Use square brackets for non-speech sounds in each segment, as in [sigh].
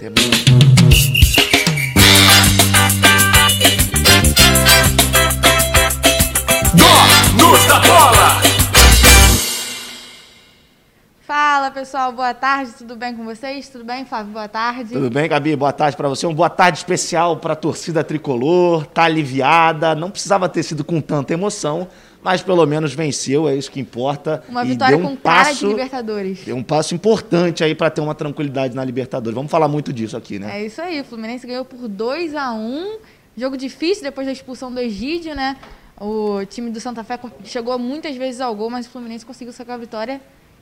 Donos da bola! Fala pessoal, boa tarde, tudo bem com vocês? Tudo bem, Flávio? Boa tarde. Tudo bem, Gabi? Boa tarde para você. Uma boa tarde especial para a torcida tricolor. Tá aliviada, não precisava ter sido com tanta emoção, mas pelo menos venceu, é isso que importa. Uma E vitória um com cara passo, de Libertadores. Deu um passo importante aí para ter uma tranquilidade na Libertadores. Vamos falar muito disso aqui, né? É isso aí, o Fluminense ganhou por 2 a 1 Jogo difícil depois da expulsão do Egídio, né? O time do Santa Fé chegou muitas vezes ao gol, mas o Fluminense conseguiu sacar a vitória.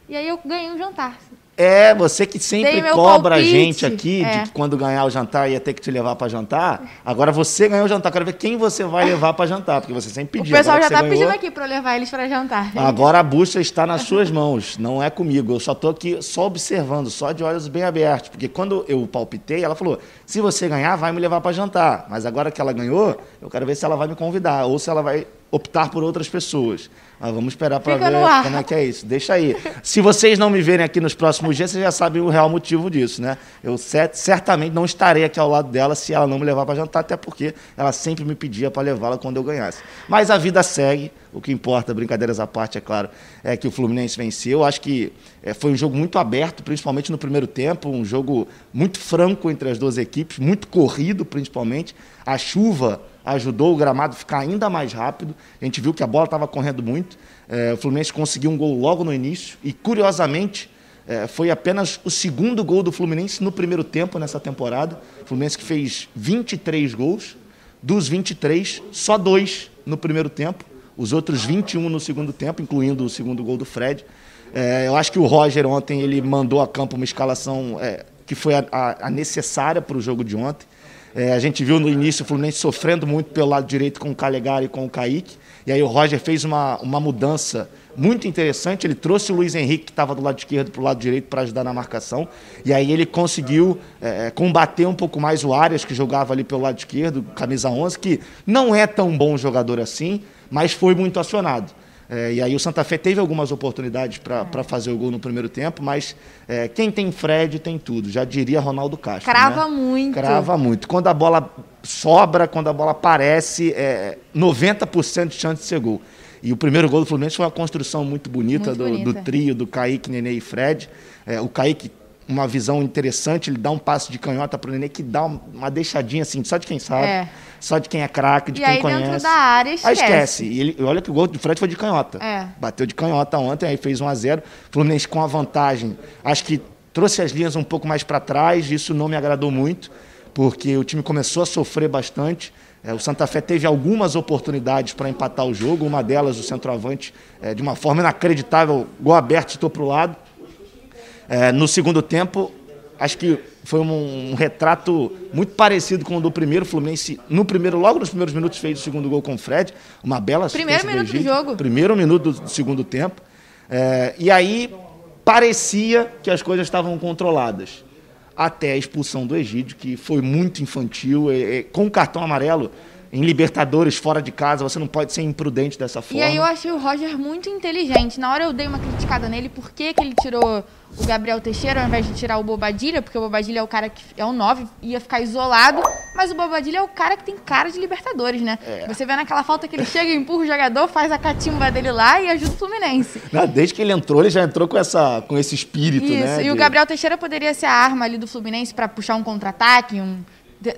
E aí eu ganhei um jantar. É, você que sempre cobra a palpite. gente aqui É. de que quando ganhar o jantar ia ter que te levar para jantar. Agora você ganhou o jantar. Quero ver quem você vai levar para jantar, porque você sempre O pediu. pessoal Agora já tá ganhou- pedindo aqui eu levar eles pra jantar. Agora a bucha está nas suas mãos, não é comigo. Eu só estou aqui só observando, só de olhos bem abertos. Porque quando eu palpitei, ela falou: se você ganhar, vai me levar para jantar. Mas agora que ela ganhou, eu quero ver se ela vai me convidar ou se ela vai optar por outras pessoas. Mas vamos esperar para ver como é que é isso. Deixa aí. Se vocês não me verem aqui nos próximos dias, vocês já sabem o real motivo disso, né? Eu cer- certamente não estarei aqui ao lado dela se ela não me levar para jantar, até porque ela sempre me pedia para levá-la quando eu ganhasse. Mas a vida segue. O que importa, brincadeiras à parte, é claro, é que o Fluminense venceu. Acho que eh, foi um jogo muito aberto, principalmente no primeiro tempo, um jogo muito franco entre as duas equipes, muito corrido, principalmente. A chuva ajudou o gramado a ficar ainda mais rápido. A gente viu que a bola estava correndo muito. Eh, o Fluminense conseguiu um gol logo no início e, curiosamente, eh, foi apenas o segundo gol do Fluminense no primeiro tempo nessa temporada. O Fluminense que fez 23 gols, dos 23, só dois no primeiro tempo, os outros 21 no segundo tempo, incluindo o segundo gol do Fred. Eh, eu acho que o Roger ontem ele mandou a campo uma escalação eh, que foi a- a necessária para o jogo de ontem. É, a gente viu no início o Fluminense sofrendo muito pelo lado direito com o Calegari e com o Kaique. E aí o Roger fez uma, uma mudança muito interessante. Ele trouxe o Luiz Henrique, que estava do lado esquerdo, para o lado direito para ajudar na marcação. E aí ele conseguiu é, combater um pouco mais o Arias, que jogava ali pelo lado esquerdo, camisa 11, que não é tão bom jogador assim, mas foi muito acionado. É, e aí o Santa Fé teve algumas oportunidades para fazer o gol no primeiro tempo, mas é, quem tem Fred tem tudo, já diria Ronaldo Castro. Crava né? muito. Crava muito. Quando a bola sobra, quando a bola aparece, é 90% de chance de ser gol. E o primeiro gol do Fluminense foi uma construção muito bonita, Muito do, bonita. do trio do Kaique, Nenê e Fred. É, o Kaique, uma visão interessante, ele dá um passo de canhota para o Nenê que dá um- uma deixadinha assim, só de quem sabe, É. só de quem é craque, de E quem aí conhece. dentro da área Aí esquece. esquece. E ele, olha que o gol do Fred foi de canhota. É. Bateu de canhota ontem, aí fez 1 a 0 Fluminense com a vantagem. Acho que trouxe as linhas um pouco mais para trás, isso não me agradou muito, porque o time começou a sofrer bastante. É, o Santa Fé teve algumas oportunidades para empatar o jogo, uma delas o centroavante, é, de uma forma inacreditável, gol aberto, estou para o lado. É, no segundo tempo, acho que foi um, um retrato muito parecido com o do primeiro. Fluminense, no primeiro, logo nos primeiros minutos, fez o segundo gol com o Fred. Uma bela Primeiro minuto do Egídio. jogo. Primeiro minuto do, do segundo tempo. É, e aí parecia que as coisas estavam controladas. Até a expulsão do Egídio, que foi muito infantil. é, é, com o cartão amarelo, em Libertadores, fora de casa, você não pode ser imprudente dessa E forma. aí eu achei o Roger muito inteligente. Na hora eu dei uma criticada nele, por que, que ele tirou o Gabriel Teixeira ao invés de tirar o Bobadilha? Porque o Bobadilha é o cara que é o 9, ia ficar isolado, mas o Bobadilha é o cara que tem cara de Libertadores, né? É. Você vê naquela falta que ele chega, empurra o jogador, faz a catimba dele lá e ajuda o Fluminense. Não, desde que ele entrou, ele já entrou com, essa, com esse espírito, Isso, né? e o de- Gabriel Teixeira poderia ser a arma ali do Fluminense pra puxar um contra-ataque, um,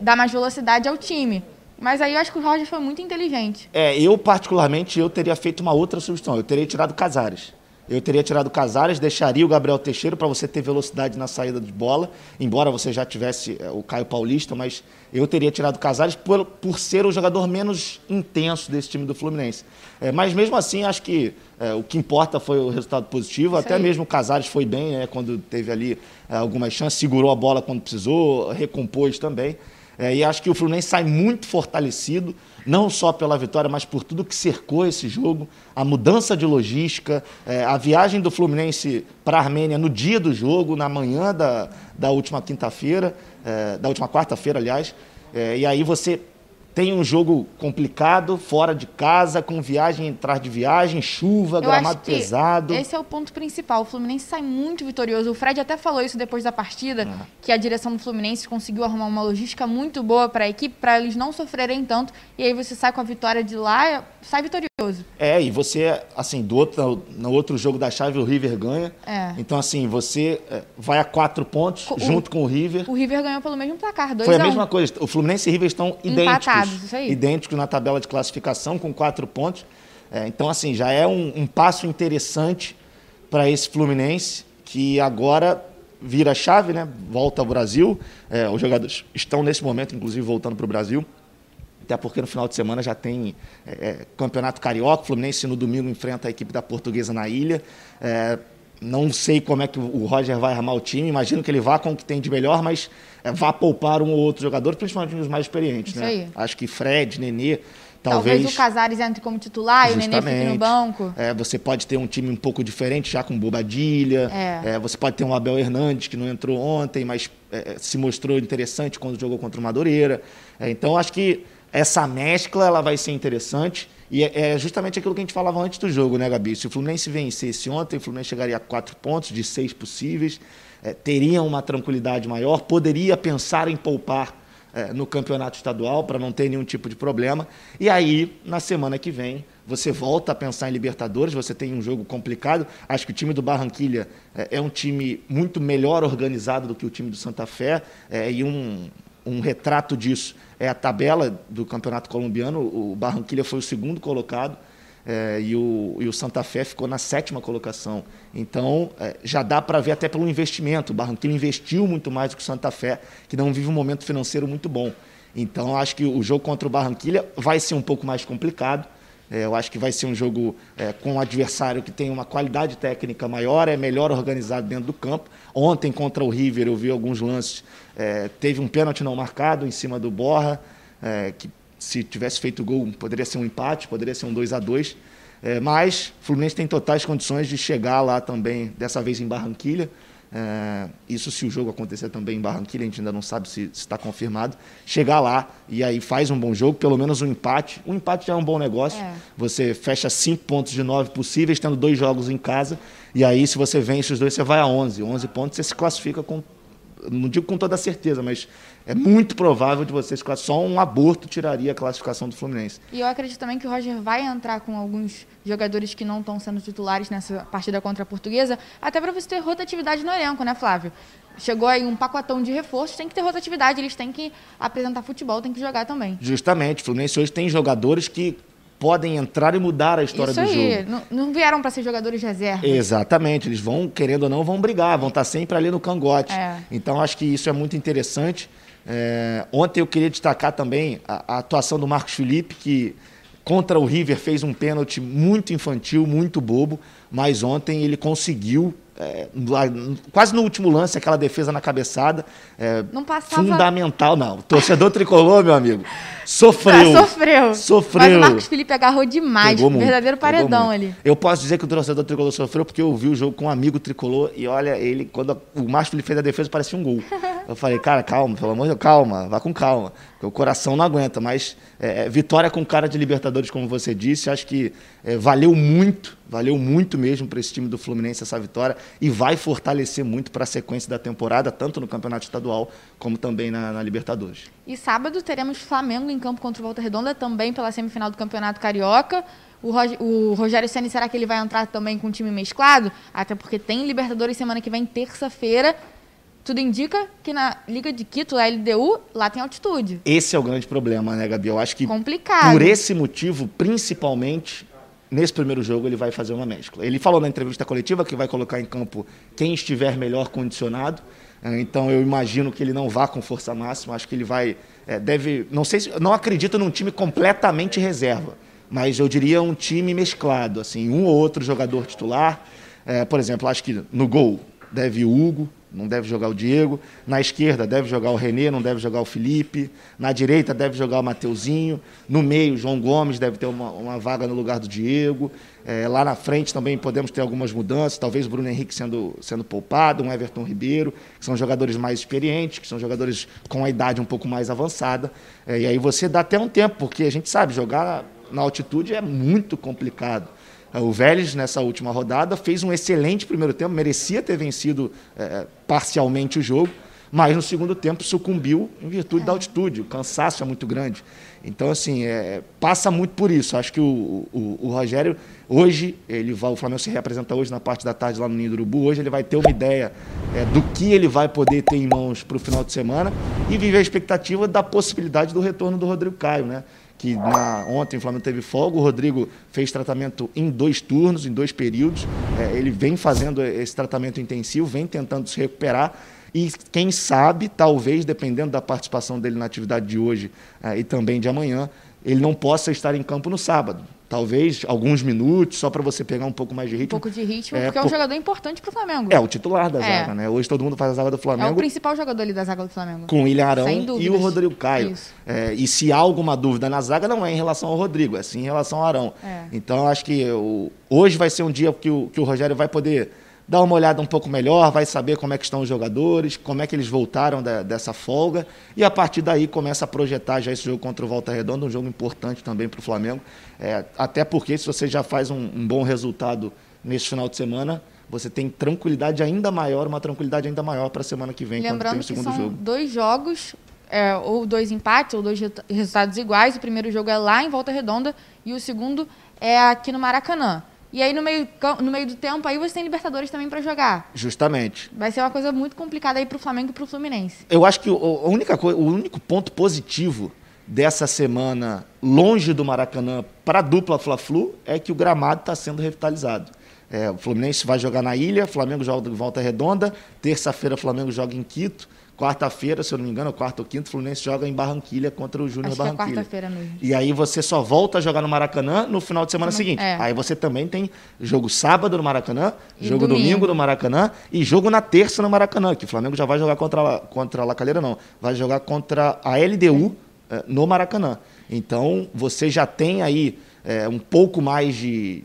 dar mais velocidade ao time. Mas aí eu acho que o Roger foi muito inteligente. É, eu particularmente, eu teria feito uma outra substituição. Eu teria tirado Casares. Eu teria tirado Casares, deixaria o Gabriel Teixeira para você ter velocidade na saída de bola, embora você já tivesse é, o Caio Paulista, mas eu teria tirado Casares por, por ser o jogador menos intenso desse time do Fluminense. É, mas mesmo assim, acho que é, o que importa foi o resultado positivo. Isso Até aí. mesmo o Casares foi bem, né, quando teve ali é, algumas chances, segurou a bola quando precisou, recompôs também. É, e acho que o Fluminense sai muito fortalecido, não só pela vitória, mas por tudo que cercou esse jogo, a mudança de logística, é, a viagem do Fluminense para a Armênia no dia do jogo, na manhã da, da última quinta-feira, é, da última quarta-feira, aliás. É, e aí você tem um jogo complicado, fora de casa, com viagem atrás de viagem, chuva, Eu gramado pesado. Esse é o ponto principal. O Fluminense sai muito vitorioso. O Fred até falou isso depois da partida, que a direção do Fluminense conseguiu arrumar uma logística muito boa para a equipe, para eles não sofrerem tanto. E aí você sai com a vitória de lá, sai vitorioso. É, e você, assim, do outro, no outro jogo da chave, o River ganha. É. Então, assim, você é, vai a quatro pontos o- junto com o River. O River ganhou pelo mesmo placar, 2 Foi a a 1 mesma coisa. O Fluminense e River estão idênticos. Empatados, isso aí. Idênticos na tabela de classificação, com quatro pontos. É, então, assim, já é um, um passo interessante para esse Fluminense, que agora vira a chave, né? Volta ao Brasil. É, os jogadores estão nesse momento, inclusive, voltando para o Brasil. Até porque no final de semana já tem é, é, Campeonato Carioca. O Fluminense no domingo enfrenta a equipe da Portuguesa na ilha. É, não sei como é que o Roger vai armar o time. Imagino que ele vá com o que tem de melhor, mas é, vá poupar um ou outro jogador, principalmente os mais experientes. Né? aí. Acho que Fred, Nenê, Talvez, talvez. o Casares entre como titular e o Nenê fique no banco. É, você pode ter um time um pouco diferente, já com Bobadilha. É. É, você pode ter um Abel Hernandes, que não entrou ontem, mas é, se mostrou interessante quando jogou contra o Madureira. É, então, acho que essa mescla ela vai ser interessante. E é, é justamente aquilo que a gente falava antes do jogo, né, Gabi? Se o Fluminense vencesse ontem, o Fluminense chegaria a quatro pontos de seis possíveis, é, teria uma tranquilidade maior, poderia pensar em poupar é, no campeonato estadual para não ter nenhum tipo de problema. E aí, na semana que vem, você volta a pensar em Libertadores, você tem um jogo complicado. Acho que o time do Barranquilha é, é um time muito melhor organizado do que o time do Santa Fé, é, e um, um retrato disso é a tabela do campeonato colombiano. O Barranquilha foi o segundo colocado. é, e, o, e o Santa Fé ficou na sétima colocação. Então, é, já dá para ver até pelo investimento. O Barranquilla investiu muito mais do que o Santa Fé, que não vive um momento financeiro muito bom. Então, acho que o jogo contra o Barranquilla vai ser um pouco mais complicado. É, eu acho que vai ser um jogo é, com um adversário que tem uma qualidade técnica maior, é melhor organizado dentro do campo. Ontem, contra o River, eu vi alguns lances. é, teve um pênalti não marcado em cima do Borra, é, que se tivesse feito gol, poderia ser um empate, poderia ser um 2 a 2 é, mas o Fluminense tem totais condições de chegar lá também, dessa vez em Barranquilha. É, isso se o jogo acontecer também em Barranquilha, a gente ainda não sabe se está confirmado. Chegar lá e aí faz um bom jogo, pelo menos um empate. Um empate já é um bom negócio. É. Você fecha cinco pontos de nove possíveis, tendo dois jogos em casa. E aí, se você vence os dois, você vai a 11. 11 pontos, você se classifica com não digo com toda certeza, mas é muito provável de vocês só um aborto tiraria a classificação do Fluminense. E eu acredito também que o Roger vai entrar com alguns jogadores que não estão sendo titulares nessa partida contra a Portuguesa, até para você ter rotatividade no elenco, né, Flávio? Chegou aí um pacotão de reforços, tem que ter rotatividade, eles têm que apresentar futebol, tem que jogar também. Justamente, o Fluminense hoje tem jogadores que podem entrar e mudar a história Isso do aí, jogo. não, não vieram para ser jogadores de reserva. Exatamente, eles vão, querendo ou não, vão brigar, vão estar sempre ali no cangote. É. Então, acho que isso é muito interessante. É, ontem eu queria destacar também a, a atuação do Marcos Felipe, que contra o River fez um pênalti muito infantil, muito bobo, mas ontem ele conseguiu, é, quase no último lance, aquela defesa na cabeçada. é, Não passava- Fundamental, não. O torcedor tricolor, meu amigo, sofreu. Ah, [laughs] sofreu. Sofreu. Mas o Marcos Felipe agarrou demais. Pegou muito, verdadeiro paredão ali. Eu posso dizer que o torcedor tricolor sofreu porque eu vi o jogo com um amigo tricolor e olha, ele, quando o Márcio Felipe fez a defesa, parecia um gol. [laughs] Eu falei, cara, calma, pelo amor de Deus, calma, vá com calma. O coração não aguenta, mas é, vitória com cara de Libertadores, como você disse, acho que é, valeu muito, valeu muito mesmo para esse time do Fluminense essa vitória e vai fortalecer muito para a sequência da temporada, tanto no Campeonato Estadual como também na, na Libertadores. E sábado teremos Flamengo em campo contra o Volta Redonda, também pela semifinal do Campeonato Carioca. O, Rog- o Rogério Ceni será que ele vai entrar também com o time mesclado? Até porque tem Libertadores semana que vem, terça-feira. Tudo indica que na Liga de Quito, a LDU, lá tem altitude. Esse é o grande problema, né, Gabi? Eu acho que Complicado. por esse motivo, principalmente, nesse primeiro jogo ele vai fazer uma mescla. Ele falou na entrevista coletiva que vai colocar em campo quem estiver melhor condicionado. Eh, Então eu imagino que ele não vá com força máxima. Acho que ele vai, eh, deve, não sei, se, não acredito num time completamente reserva, mas eu diria um time mesclado, assim, um ou outro jogador titular. Eh, por exemplo, acho que no gol deve o Hugo, não deve jogar o Diego. Na esquerda deve jogar o Renê, não deve jogar o Felipe. Na direita deve jogar o Mateuzinho. No meio, João Gomes deve ter uma, uma vaga no lugar do Diego. É, lá na frente também podemos ter algumas mudanças, talvez o Bruno Henrique sendo, sendo poupado, um Everton Ribeiro, que são jogadores mais experientes, que são jogadores com a idade um pouco mais avançada. É, e aí você dá até um tempo, porque a gente sabe, jogar na altitude é muito complicado. É, o Vélez, nessa última rodada, fez um excelente primeiro tempo, merecia ter vencido é, parcialmente o jogo, mas no segundo tempo sucumbiu em virtude é. da altitude, o cansaço é muito grande. Então, assim, é, passa muito por isso. Acho que o, o, o, Rogério, hoje, ele vai, o Flamengo se representa hoje na parte da tarde lá no Ninho do Urubu, hoje ele vai ter uma ideia é, do que ele vai poder ter em mãos para o final de semana e viver a expectativa da possibilidade do retorno do Rodrigo Caio, né? Que na, ontem o Flamengo teve folga, o Rodrigo fez tratamento em dois turnos, em dois períodos. É, ele vem fazendo esse tratamento intensivo, vem tentando se recuperar. E quem sabe, talvez, dependendo da participação dele na atividade de hoje é, e também de amanhã, ele não possa estar em campo no sábado talvez alguns minutos, só para você pegar um pouco mais de ritmo. Um pouco de ritmo, é, porque é um por... jogador importante para o Flamengo. É, o titular da é. zaga, né? Hoje todo mundo faz a zaga do Flamengo. É o principal jogador ali da zaga do Flamengo. Com o William Arão e o Rodrigo Caio. É, e se há alguma dúvida na zaga, não é em relação ao Rodrigo, é sim em relação ao Arão. É. Então, acho que hoje vai ser um dia que o, que o Rogério vai poder dar uma olhada um pouco melhor, vai saber como é que estão os jogadores, como é que eles voltaram da, dessa folga, e a partir daí começa a projetar já esse jogo contra o Volta Redonda, um jogo importante também para o Flamengo, é, até porque se você já faz um, um bom resultado nesse final de semana, você tem tranquilidade ainda maior, uma tranquilidade ainda maior para a semana que vem, Lembrando quando tem o segundo que são jogo. dois jogos, é, ou dois empates, ou dois resultados iguais. O primeiro jogo é lá em Volta Redonda e o segundo é aqui no Maracanã. E aí, no meio, no meio do tempo, aí você tem Libertadores também para jogar. Justamente. Vai ser uma coisa muito complicada aí para o Flamengo e para o Fluminense. Eu acho que o, a única coisa, o único ponto positivo dessa semana longe do Maracanã para a dupla Fla-Flu é que o gramado está sendo revitalizado. É, o Fluminense vai jogar na ilha, o Flamengo joga de volta redonda, terça-feira o Flamengo joga em Quito, Quarta-feira, se eu não me engano, quarta ou quinta, o Fluminense joga em Barranquilha contra o Júnior Barranquilha. É quarta-feira mesmo. E aí você só volta a jogar no Maracanã no final de semana Não, seguinte. é. Aí você também tem jogo sábado no Maracanã, E jogo domingo. domingo. no Maracanã e jogo na terça no Maracanã, que o Flamengo já vai jogar contra a, contra a Lacalheira, não. Vai jogar contra a LDU eh, no Maracanã. Então você já tem aí eh, um pouco mais de.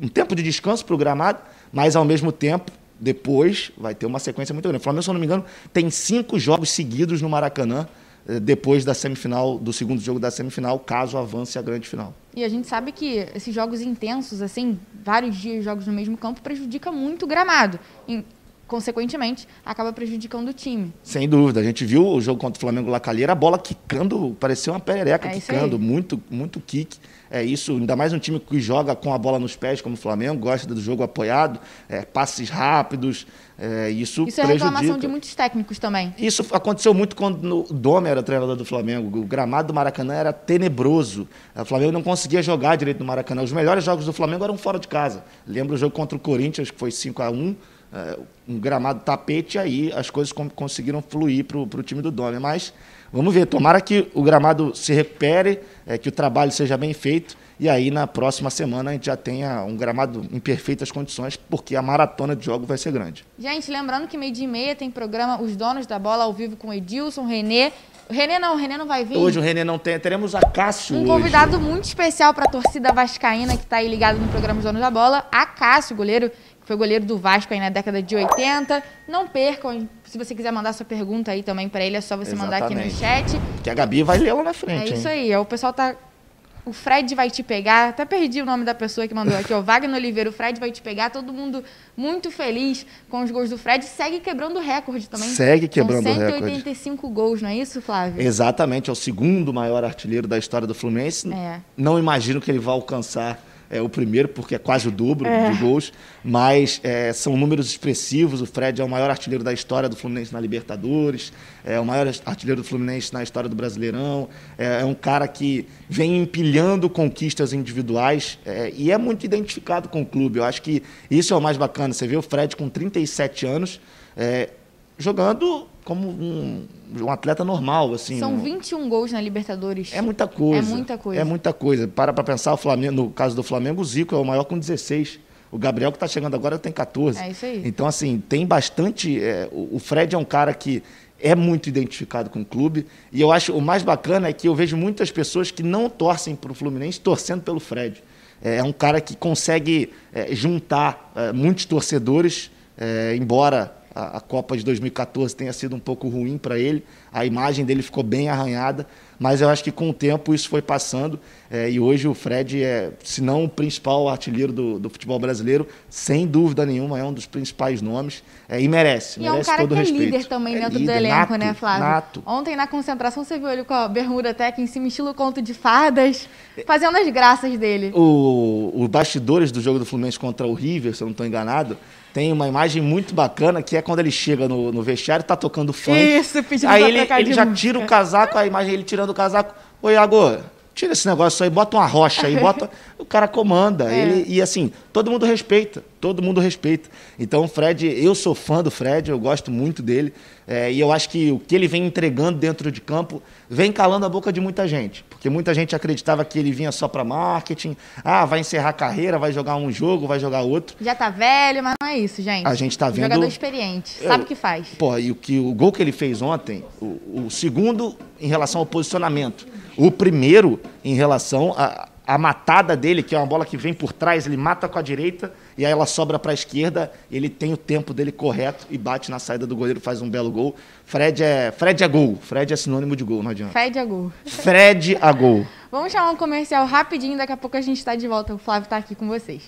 um tempo de descanso para o gramado, mas ao mesmo tempo depois vai ter uma sequência muito grande. O Flamengo, se eu não me engano, tem cinco jogos seguidos no Maracanã eh, depois da semifinal, do segundo jogo da semifinal, caso avance a grande final. E a gente sabe que esses jogos intensos, assim, vários dias jogos no mesmo campo, prejudica muito o gramado. E, consequentemente, acaba prejudicando o time. Sem dúvida. A gente viu o jogo contra o Flamengo Lacalheira, a bola quicando, parecia uma perereca É quicando, muito, muito kick. É isso, ainda mais um time que joga com a bola nos pés, como o Flamengo, gosta do jogo apoiado, é, passes rápidos. é, isso, Isso é prejudica. reclamação de muitos técnicos também. Isso aconteceu muito quando o Dome era treinador do Flamengo. O gramado do Maracanã era tenebroso. O Flamengo não conseguia jogar direito no Maracanã. Os melhores jogos do Flamengo eram fora de casa. Lembro o jogo contra o Corinthians, que foi 5 a 1 é, um gramado tapete, aí as coisas conseguiram fluir para o time do Dome. Mas vamos ver, tomara que o gramado se recupere, é, que o trabalho seja bem feito. E aí, na próxima semana, a gente já tenha um gramado em perfeitas condições, porque a maratona de jogo vai ser grande. Gente, lembrando que meio dia e meia tem programa Os Donos da Bola ao vivo com Edilson, Renê. O Renê não, o Renê não vai vir. Hoje o Renê não tem, teremos a Cássio Um hoje. convidado muito especial para a torcida vascaína que está aí ligado no programa Os Donos da Bola, a Cássio, goleiro, foi goleiro do Vasco aí na década de 80. Não percam, se você quiser mandar sua pergunta aí também para ele, é só você mandar aqui no Exatamente. chat. Que a Gabi vai ler lá na É frente. isso hein? aí, ó, o pessoal tá... O Fred vai te pegar, até perdi o nome da pessoa que mandou aqui, ó, [laughs] Wagner Oliveira, o Fred vai te pegar, todo mundo muito feliz com os gols do Fred, segue quebrando o recorde também. Segue quebrando o São recorde. 185 gols, não é isso, Flávio? Exatamente, é o segundo maior artilheiro da história do Fluminense. É. Não imagino que ele vá alcançar é, o primeiro, porque é quase o dobro É. de gols, mas é, são números expressivos. O Fred é o maior artilheiro da história do Fluminense na Libertadores, é o maior artilheiro do Fluminense na história do Brasileirão. É, é um cara que vem empilhando conquistas individuais é, e é muito identificado com o clube. Eu acho que isso é o mais bacana. Você vê o Fred com 37 anos. é, jogando como um, um atleta normal, assim. São um- 21 gols na Libertadores. é muita coisa. É muita coisa. É muita coisa. Para para pensar, o Flamengo, no caso do Flamengo, o Zico é o maior com 16. O Gabriel que está chegando agora tem 14. É isso aí. Então, assim, tem bastante. é, o Fred é um cara que é muito identificado com o clube. E eu acho o mais bacana é que eu vejo muitas pessoas que não torcem para o Fluminense torcendo pelo Fred. É um cara que consegue é, juntar é, muitos torcedores, é, embora a, a Copa de 2014 tenha sido um pouco ruim para ele, a imagem dele ficou bem arranhada, mas eu acho que com o tempo isso foi passando é, e hoje o Fred é, se não o principal artilheiro do, do futebol brasileiro, sem dúvida nenhuma, é um dos principais nomes é, e merece, E é um merece cara todo que é respeito. líder também É dentro líder, do elenco, nato, né, Flávio? nato. Ontem na concentração você viu ele com a bermuda até aqui em cima, estilo conto de fadas, fazendo as graças dele. o, o bastidores do jogo do Fluminense contra o River, se eu não estou enganado, tem uma imagem muito bacana que é quando ele chega no, no vestiário, tá tocando funk. Isso, pedindo Aí ele, ele já música. tira o casaco, a imagem ele tirando o casaco. Ô, Iago, tira esse negócio aí, bota uma rocha aí, bota. [laughs] o cara comanda. É. Ele, e assim, todo mundo respeita. Todo mundo respeita. Então, o Fred, eu sou fã do Fred, eu gosto muito dele. é, e eu acho que o que ele vem entregando dentro de campo vem calando a boca de muita gente. Porque muita gente acreditava que ele vinha só para marketing. Ah, vai encerrar a carreira, vai jogar um jogo, vai jogar outro. Já tá velho, mas não é isso, gente. A gente tá vendo- Jogador experiente, sabe o que faz. Pô, e o, que, o gol que ele fez ontem, o, o segundo em relação ao posicionamento, o primeiro em relação à a, matada dele, que é uma bola que vem por trás, ele mata com a direita e aí ela sobra para a esquerda, ele tem o tempo dele correto e bate na saída do goleiro, faz um belo gol. Fred é, Fred é gol, Fred é sinônimo de gol, não adianta. Fede a gol. Fred a gol. Vamos chamar um comercial rapidinho, daqui a pouco a gente tá de volta. O Flávio tá aqui com vocês.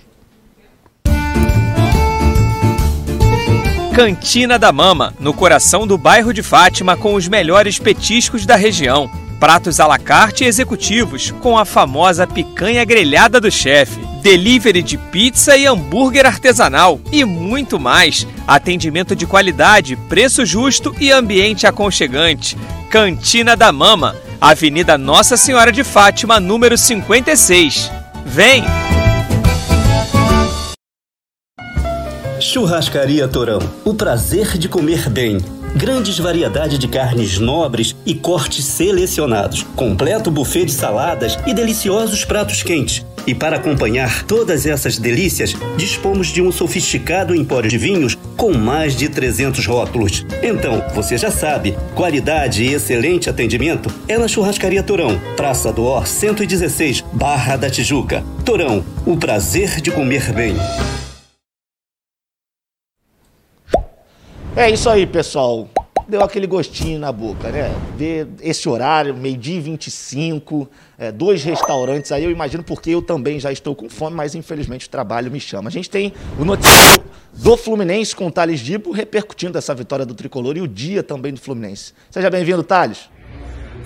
Cantina da Mama, no coração do bairro de Fátima, com os melhores petiscos da região. Pratos à la carte e executivos, com a famosa picanha grelhada do chefe. Delivery de pizza e hambúrguer artesanal e muito mais. Atendimento de qualidade, preço justo e ambiente aconchegante. Cantina da Mama, Avenida Nossa Senhora de Fátima, número 56. Vem! Churrascaria Torão. O prazer de comer bem. Grandes variedade de carnes nobres e cortes selecionados. Completo buffet de saladas e deliciosos pratos quentes. E para acompanhar todas essas delícias, dispomos de um sofisticado empório de vinhos com mais de 300 rótulos. Então, você já sabe, qualidade e excelente atendimento é na Churrascaria Torão, Praça do Or 116, Barra da Tijuca. Torão, o prazer de comer bem. É isso aí, pessoal. Deu aquele gostinho na boca, né? Ver esse horário, meio-dia e 25, é, dois restaurantes aí, eu imagino porque eu também já estou com fome, mas infelizmente o trabalho me chama. A gente tem o noticiário do Fluminense com o Thales Dibo repercutindo essa vitória do Tricolor e o dia também do Fluminense. Seja bem-vindo, Thales.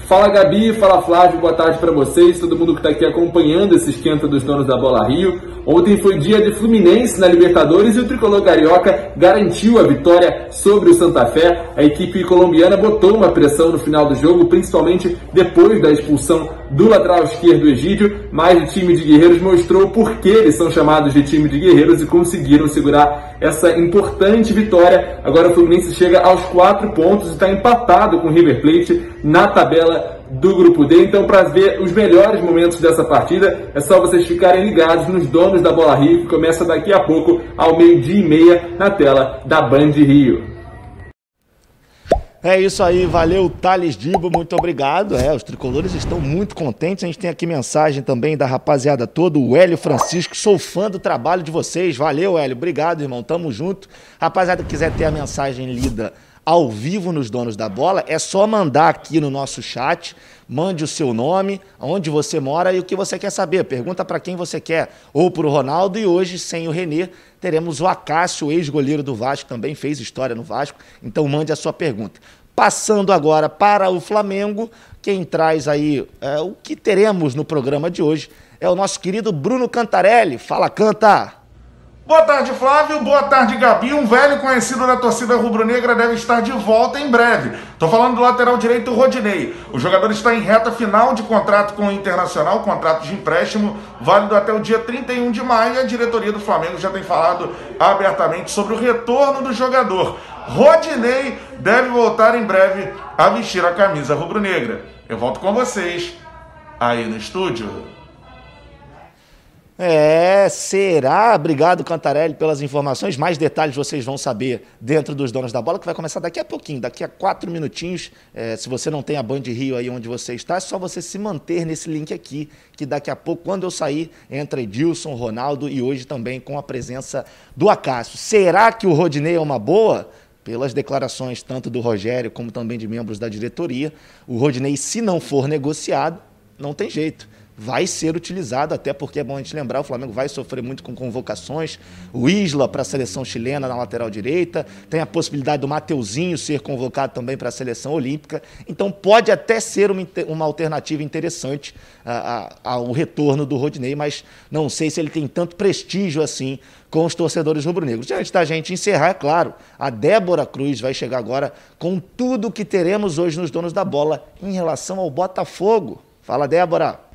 Fala Gabi, fala Flávio, boa tarde para vocês, todo mundo que está aqui acompanhando esse esquenta dos donos da Bola Rio. Ontem foi dia de Fluminense na Libertadores e o tricolor carioca garantiu a vitória sobre o Santa Fé. A equipe colombiana botou uma pressão no final do jogo, principalmente depois da expulsão do lateral esquerdo Egídio, mas o time de guerreiros mostrou por que eles são chamados de time de guerreiros e conseguiram segurar essa importante vitória. Agora o Fluminense chega aos quatro pontos e está empatado com o River Plate na tabela do grupo D. Então, para ver os melhores momentos dessa partida, é só vocês ficarem ligados nos donos da Bola Rio, que começa daqui a pouco, ao meio-dia e meia, na tela da Band Rio. É isso aí, valeu Thales Dibo, muito obrigado. É, os tricolores estão muito contentes. A gente tem aqui mensagem também da rapaziada toda, o Hélio Francisco. Sou fã do trabalho de vocês. Valeu, Hélio. Obrigado, irmão. Tamo junto. Rapaziada, quiser ter a mensagem lida ao vivo nos donos da bola, é só mandar aqui no nosso chat. Mande o seu nome, onde você mora e o que você quer saber. Pergunta para quem você quer, ou para o Ronaldo. E hoje, sem o Renê, teremos o Acácio, ex-goleiro do Vasco, também fez história no Vasco. Então mande a sua pergunta. Passando agora para o Flamengo, quem traz aí é, o que teremos no programa de hoje é o nosso querido Bruno Cantarelli. Fala, canta! Boa tarde, Flávio. Boa tarde, Gabi. Um velho conhecido da torcida rubro-negra deve estar de volta em breve. Tô falando do lateral direito Rodinei. O jogador está em reta final de contrato com o Internacional, contrato de empréstimo, válido até o dia 31 de maio. A diretoria do Flamengo já tem falado abertamente sobre o retorno do jogador. Rodinei deve voltar em breve a vestir a camisa rubro-negra. Eu volto com vocês aí no estúdio. É, será? Obrigado, Cantarelli, pelas informações. Mais detalhes vocês vão saber dentro dos Donos da Bola, que vai começar daqui a pouquinho, daqui a quatro minutinhos. É, se você não tem a Band Rio aí onde você está, é só você se manter nesse link aqui, que daqui a pouco, quando eu sair, entra Edilson, Ronaldo e hoje também com a presença do Acácio. Será que o Rodinei é uma boa? Pelas declarações tanto do Rogério como também de membros da diretoria, o Rodinei, se não for negociado, não tem jeito vai ser utilizado, até porque é bom a gente lembrar, o Flamengo vai sofrer muito com convocações. O Isla para a seleção chilena na lateral direita, tem a possibilidade do Mateuzinho ser convocado também para a seleção olímpica. Então pode até ser uma, uma alternativa interessante ao retorno do Rodinei, mas não sei se ele tem tanto prestígio assim com os torcedores rubro-negros. Antes da gente encerrar, é claro, a Débora Cruz vai chegar agora com tudo que teremos hoje nos Donos da Bola em relação ao Botafogo. Fala, Débora!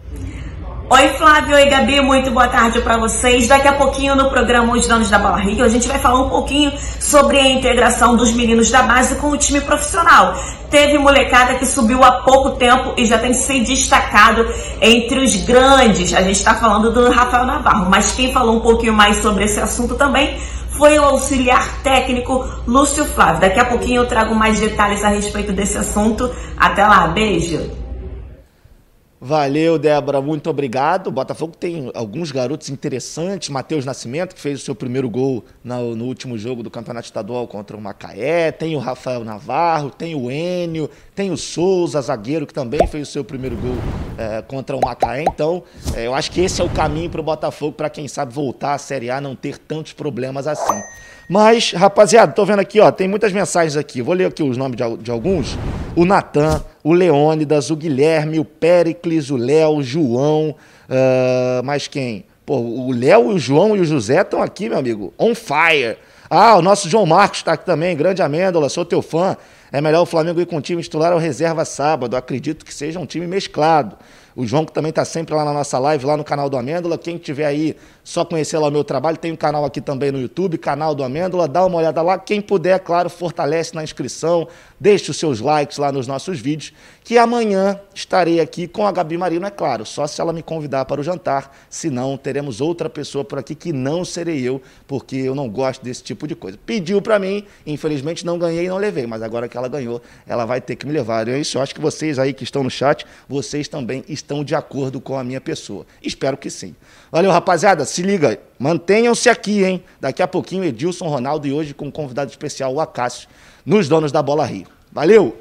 Oi Flávio, oi Gabi, muito boa tarde para vocês. Daqui a pouquinho no programa Os Danos da Rio, a gente vai falar um pouquinho sobre a integração dos meninos da base com o time profissional. Teve molecada que subiu há pouco tempo e já tem se destacado entre os grandes. A gente está falando do Rafael Navarro, mas quem falou um pouquinho mais sobre esse assunto também foi o auxiliar técnico Lúcio Flávio. Daqui a pouquinho eu trago mais detalhes a respeito desse assunto. Até lá, beijo! Valeu, Débora, muito obrigado. O Botafogo tem alguns garotos interessantes. Matheus Nascimento, que fez o seu primeiro gol no, no, último jogo do Campeonato Estadual contra o Macaé. Tem o Rafael Navarro, tem o Enio, tem o Souza, zagueiro, que também fez o seu primeiro gol é, contra o Macaé. Então, é, eu acho que esse é o caminho para o Botafogo, para quem sabe voltar à Série A, não ter tantos problemas assim. Mas, rapaziada, tô vendo aqui, ó, tem muitas mensagens aqui. Vou ler aqui os nomes de, de alguns. O Natan, o Leônidas, o Guilherme, o Péricles, o Léo, o João, uh, mais quem? Pô, o Léo, o João e o José estão aqui, meu amigo, on fire. Ah, o nosso João Marcos está aqui também, grande amêndola, sou teu fã. É melhor o Flamengo ir com o time titular ou reserva sábado. Acredito que seja um time mesclado. O João, que também está sempre lá na nossa live, lá no canal do Amêndola. Quem tiver aí, só conhecer lá o meu trabalho. Tem um canal aqui também no YouTube, canal do Amêndola. Dá uma olhada lá. Quem puder, claro, fortalece na inscrição. Deixe os seus likes lá nos nossos vídeos que amanhã estarei aqui com a Gabi Marino, é claro, só se ela me convidar para o jantar, senão teremos outra pessoa por aqui que não serei eu, porque eu não gosto desse tipo de coisa. Pediu para mim, infelizmente não ganhei e não levei, mas agora que ela ganhou, ela vai ter que me levar. É isso, eu acho que vocês aí que estão no chat, vocês também estão de acordo com a minha pessoa. Espero que sim. Valeu, rapaziada, se liga, mantenham-se aqui, hein? Daqui a pouquinho, Edilson Ronaldo e hoje com um convidado especial, o Acácio, nos Donos da Bola Rio. Valeu!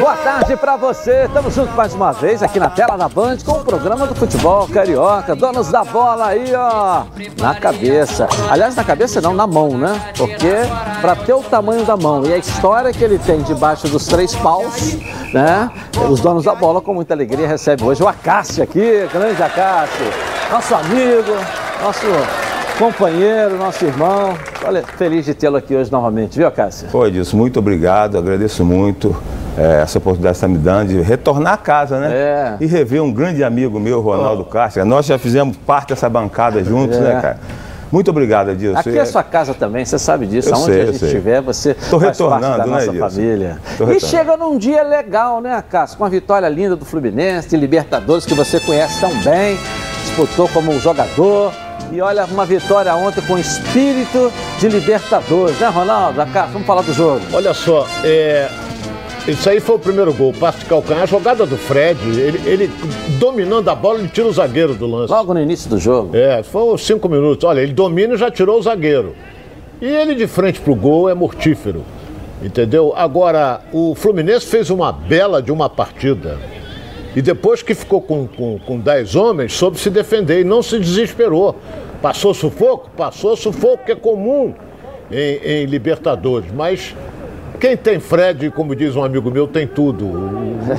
Boa tarde para você. Estamos juntos mais uma vez aqui na tela da Band com o programa do futebol carioca. Donos da bola aí, ó, na cabeça. Aliás, na cabeça não, na mão, né? Porque para ter o tamanho da mão e a história que ele tem debaixo dos três paus, né? Os donos da bola com muita alegria recebem hoje o Acácio aqui, grande Acácio, nosso amigo, nosso companheiro, nosso irmão. Olha, feliz de tê-lo aqui hoje novamente, viu, Cássio? Foi, Edilson, muito obrigado, agradeço muito é, essa oportunidade que está me dando de retornar a casa, né? É. E rever um grande amigo meu, Ronaldo oh. Castro. Nós já fizemos parte dessa bancada [laughs] juntos, né, é. né, cara? Muito obrigado, Edilson. Aqui é a sua casa também, você sabe disso. Eu Aonde sei, a gente estiver, você Tô faz parte da né, nossa Edilson? família. e chega num dia legal, né, Cássio? Com a vitória linda do Fluminense, de Libertadores, que você conhece tão bem, disputou como jogador, e olha, uma vitória ontem com espírito de Libertadores, né, Ronaldo? Acá, vamos falar do jogo. Olha só, é, isso aí foi o primeiro gol, passe de calcanhar, a jogada do Fred, ele, ele, dominando a bola, ele tira o zagueiro do lance. Logo no início do jogo. É, foi cinco minutos. Olha, ele domina e já tirou o zagueiro. E ele de frente pro gol é mortífero. Entendeu? Agora, o Fluminense fez uma bela de uma partida. E depois que ficou com, com, com 10 homens, soube se defender e não se desesperou. Passou sufoco? Passou sufoco, que é comum em, em Libertadores. Mas quem tem Fred, como diz um amigo meu, tem tudo.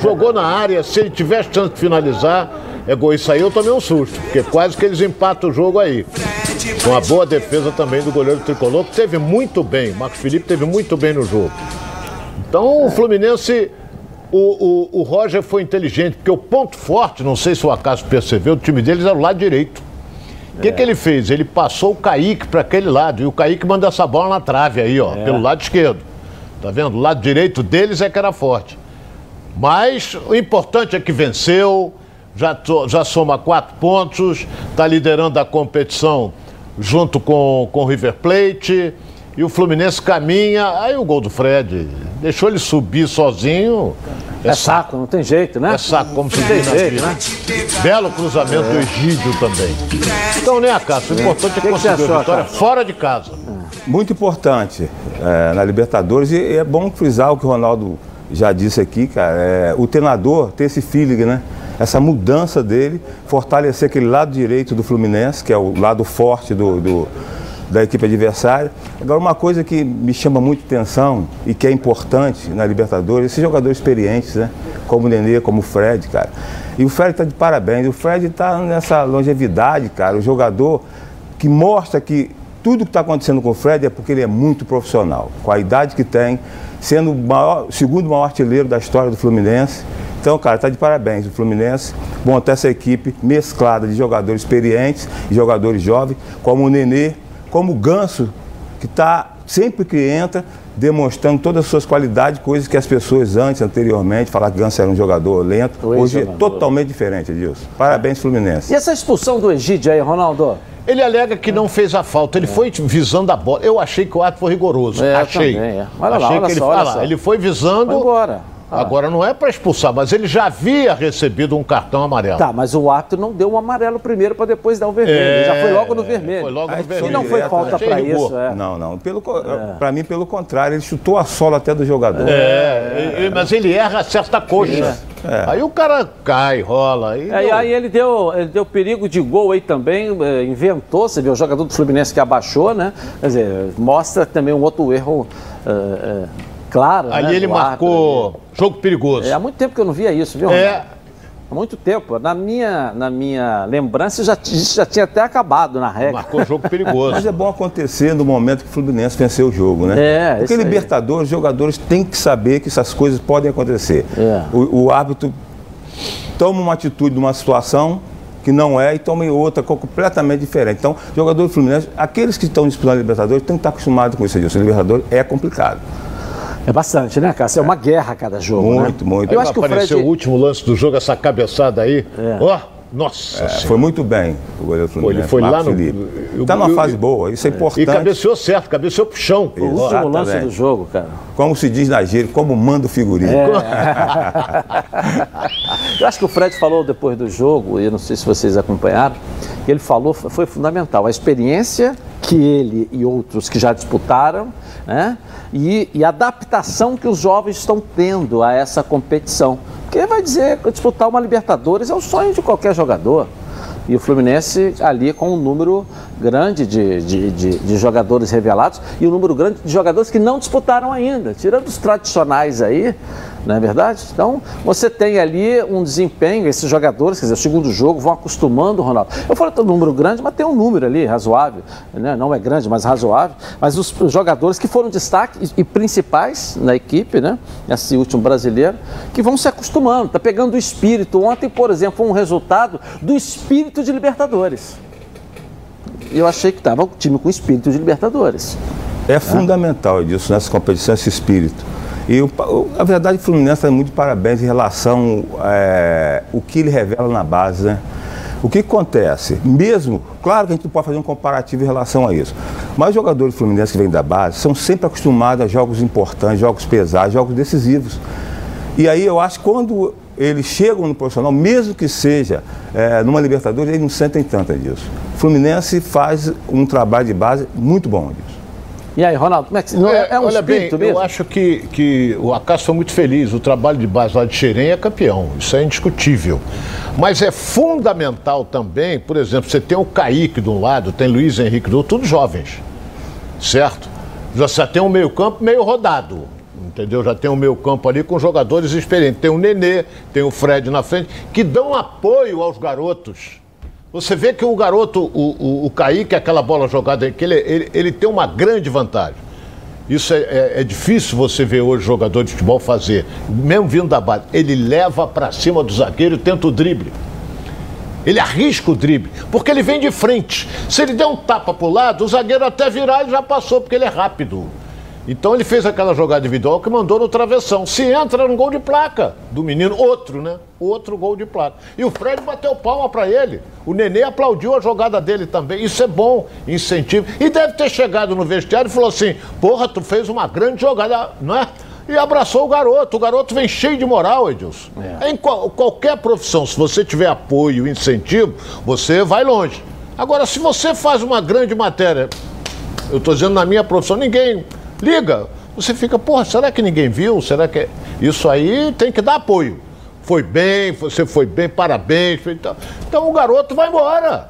Jogou na área, se ele tivesse chance de finalizar, é gol. Isso aí eu tomei um susto, porque quase que eles empatam o jogo aí. Com a boa defesa também do goleiro tricolor, que teve muito bem. Marcos Felipe teve muito bem no jogo. Então o Fluminense o, o, o Roger foi inteligente, porque o ponto forte, não sei se o acaso percebeu, do time deles era o lado direito. O que, é. que ele fez? Ele passou o Kaique para aquele lado. E o Kaique manda essa bola na trave aí, ó, é. pelo lado esquerdo. Tá vendo? O lado direito deles é que era forte. Mas o importante é que venceu, já, já soma quatro pontos, está liderando a competição junto com, com o River Plate. E o Fluminense caminha, aí o gol do Fred, deixou ele subir sozinho. É, é saco, saco, não tem jeito, né? É saco, como se diz jeito, né? Belo cruzamento é. do Egídio também. Então, né, Cássio, o importante é que conseguir a vitória cara? fora de casa. Muito importante é, na Libertadores e é bom frisar o que o Ronaldo já disse aqui, cara. É, o treinador tem esse feeling, né? Essa mudança dele, fortalecer aquele lado direito do Fluminense, que é o lado forte do, do da equipe adversária. Agora, uma coisa que me chama muito atenção e que é importante na Libertadores, esses jogadores experientes, né? Como o Nenê, como o Fred, cara. E o Fred está de parabéns. O Fred está nessa longevidade, cara. O jogador que mostra que tudo que está acontecendo com o Fred é porque ele é muito profissional. Com a idade que tem, sendo o maior, segundo maior artilheiro da história do Fluminense. Então, cara, está de parabéns o Fluminense montar essa equipe mesclada de jogadores experientes e jogadores jovens, como o Nenê, como o Ganso, que está sempre que entra demonstrando todas as suas qualidades, coisas que as pessoas antes, anteriormente, falavam que Ganso era um jogador lento. Hoje é totalmente diferente disso. Parabéns, Fluminense. E essa expulsão do Egídio aí, Ronaldo? Ele alega que não fez a falta, ele é. foi visando a bola. Eu achei que o ato foi rigoroso. É, achei. Também, é. Olha achei lá, olha que ele, só, olha lá, ele foi visando. Foi embora. Ah. Agora não é para expulsar, mas ele já havia recebido um cartão amarelo. Tá, mas o ato não deu um amarelo primeiro para depois dar o vermelho. É, já foi logo no vermelho. Foi logo no vermelho. E não foi falta para isso. É. Não, não. Pelo, é. Para mim, pelo contrário, ele chutou a sola até do jogador. É, mas ele erra certa coxa. É. Aí o cara cai, rola. Aí, é, aí ele deu, ele deu perigo de gol aí também, é, inventou, você viu, o jogador do Fluminense que abaixou, né? Quer dizer, mostra também um outro erro. Uh, uh, claro. Ali né, ele marcou árbitro, jogo perigoso. É, há muito tempo que eu não via isso, viu? É. Há muito tempo. Na minha, na minha lembrança, já, já tinha até acabado na regra. Marcou jogo perigoso. Mas é bom acontecer no momento que o Fluminense venceu o jogo, né? É, Porque Libertadores, os jogadores têm que saber que essas coisas podem acontecer. É. O, o árbitro toma uma atitude numa situação que não é e toma outra completamente diferente. Então, jogador do Fluminense, aqueles que estão disputando a Libertadores têm que estar acostumados com isso. O Libertadores é complicado. É bastante, né, Cássio? É uma guerra cada jogo. Muito, né? muito. Eu acho que apareceu o, Fred... o último lance do jogo, essa cabeçada aí. É. Oh, nossa! É, foi muito bem o goleiro Fluminense. Ele foi lá no. Está numa fase boa, isso é importante. E cabeceou certo, cabeceou pro chão. O último lance do jogo, cara. Como se diz na gíria, como manda o figurino. É. [laughs] eu acho que o Fred falou depois do jogo, e eu não sei se vocês acompanharam, ele falou, foi fundamental. A experiência que ele e outros que já disputaram, né? E, e adaptação que os jovens estão tendo a essa competição. Porque vai dizer que disputar uma Libertadores é o sonho de qualquer jogador. E o Fluminense ali com um número grande de, de, de, de, jogadores revelados e um número grande de jogadores que não disputaram ainda, tirando os tradicionais aí, não é verdade? Então, você tem ali um desempenho, esses jogadores, quer dizer, o segundo jogo vão acostumando o Ronaldo. Eu falo que um número grande, mas tem um número ali razoável, né? não é grande, mas razoável. Mas os, os jogadores que foram destaque e, e, principais na equipe, né? Esse último brasileiro, que vão se acostumando, tá pegando o espírito. Ontem, por exemplo, foi um resultado do espírito de Libertadores. Eu achei que estava o time com espírito de Libertadores. É fundamental disso nessa competição, esse espírito. E o, a verdade, o Fluminense está muito de parabéns em relação é, o que ele revela na base, né? O que acontece? Mesmo, claro que a gente não pode fazer um comparativo em relação a isso, mas os jogadores fluminenses que vêm da base são sempre acostumados a jogos importantes, jogos pesados, jogos decisivos. E aí eu acho que quando eles chegam no profissional, mesmo que seja é, numa Libertadores, eles não sentem tanto disso. O Fluminense faz um trabalho de base muito bom disso. E aí, Ronaldo, como é que não, é, é um olha bem, mesmo? Eu acho que, que o Acácio foi muito feliz. O trabalho de base lá de Xerém é campeão. Isso é indiscutível. Mas é fundamental também, por exemplo, você tem o Kaique de um lado, tem Luiz Henrique do outro, todos jovens. Certo? Você tem um meio-campo meio rodado. Entendeu? Já tem o meio campo ali com jogadores experientes. Tem o Nenê, tem o Fred na frente, que dão apoio aos garotos. Você vê que o garoto, o, o, o Kaique, aquela bola jogada, que ele, ele, ele tem uma grande vantagem. Isso é, é, é, difícil você ver hoje jogador de futebol fazer, mesmo vindo da base. Ele leva para cima do zagueiro e tenta o drible. Ele arrisca o drible, porque ele vem de frente. Se ele der um tapa para o lado, o zagueiro até virar e já passou, porque ele é rápido. Então ele fez aquela jogada individual que mandou no travessão. Se entra no gol de placa do menino, outro, né? Outro gol de placa. E o Fred bateu palma para ele. O Nenê aplaudiu a jogada dele também. Isso é bom, incentivo. E deve ter chegado no vestiário e falou assim: porra, tu fez uma grande jogada, não é? E abraçou o garoto. O garoto vem cheio de moral, Edilson. É. Em qual, qualquer profissão, se você tiver apoio, incentivo, você vai longe. Agora, se você faz uma grande matéria, eu estou dizendo na minha profissão, ninguém liga. Você fica, porra, será que ninguém viu? Será que. É? Isso aí tem que dar apoio. Foi bem, você foi bem, parabéns. Então, então o garoto vai embora.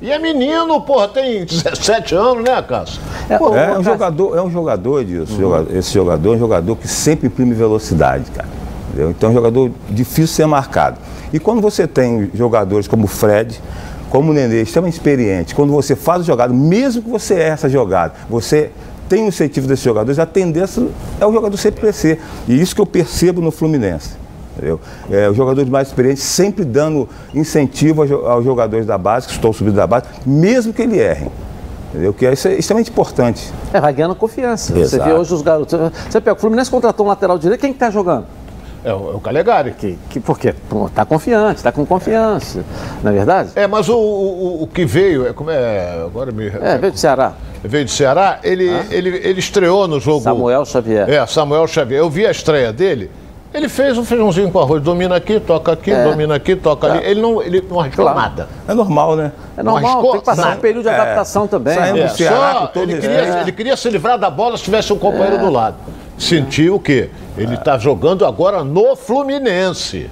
E é menino, porra, tem 17 anos, né, Cássio? É, é, um jogador, é um jogador disso. Uhum. Esse jogador é um jogador que sempre imprime velocidade, cara. Entendeu? Então é um jogador difícil de ser marcado. E quando você tem jogadores como o Fred, como o Nenê, extremamente experiente, quando você faz a jogada, mesmo que você erre essa jogada, você tem o incentivo desses jogadores, a tendência é o jogador sempre crescer. E isso que eu percebo no Fluminense. Entendeu? É, os jogadores mais experientes sempre dando incentivo aos jogadores da base, que estão subindo da base, mesmo que ele errem. Entendeu? Que isso é extremamente importante. É, vai ganhando confiança. Exato. Você vê hoje os garotos. Você pega, o Fluminense contratou um lateral direito, quem está que tá jogando? É o, é o Calegari. Que, que, por quê? Está confiante, está com confiança. Não é verdade? É, mas o, o, o que veio, é, como é. Agora me. É, veio do Ceará. Veio do Ceará, ele, ah? ele, ele estreou no jogo. Samuel Xavier. É, Samuel Xavier. Eu vi a estreia dele. Ele fez um feijãozinho com arroz, domina aqui, toca aqui, é. domina aqui, toca é. ali. Ele não, ele não arriscou claro. nada. É normal, né? É normal, tem que passar um período de é. adaptação também. É. Só, ele, queria, ele queria se livrar da bola se tivesse um companheiro é. do lado. Sentiu o quê? Ele está jogando agora no Fluminense.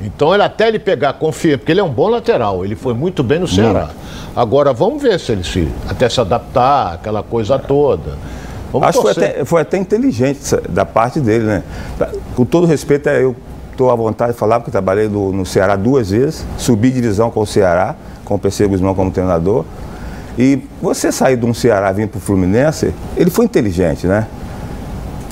Então ele até ele pegar confiança, porque ele é um bom lateral, ele foi muito bem no Ceará. Agora vamos ver se ele se até se adaptar, aquela coisa toda. Vamos Acho que foi até, foi até inteligente da parte dele, né? Com todo respeito, é, eu estou à vontade de falar, porque trabalhei no, no, Ceará duas vezes, subi divisão com o Ceará, com o PC Guzmão como treinador. E você sair de um Ceará vindo para o Fluminense, ele foi inteligente, né?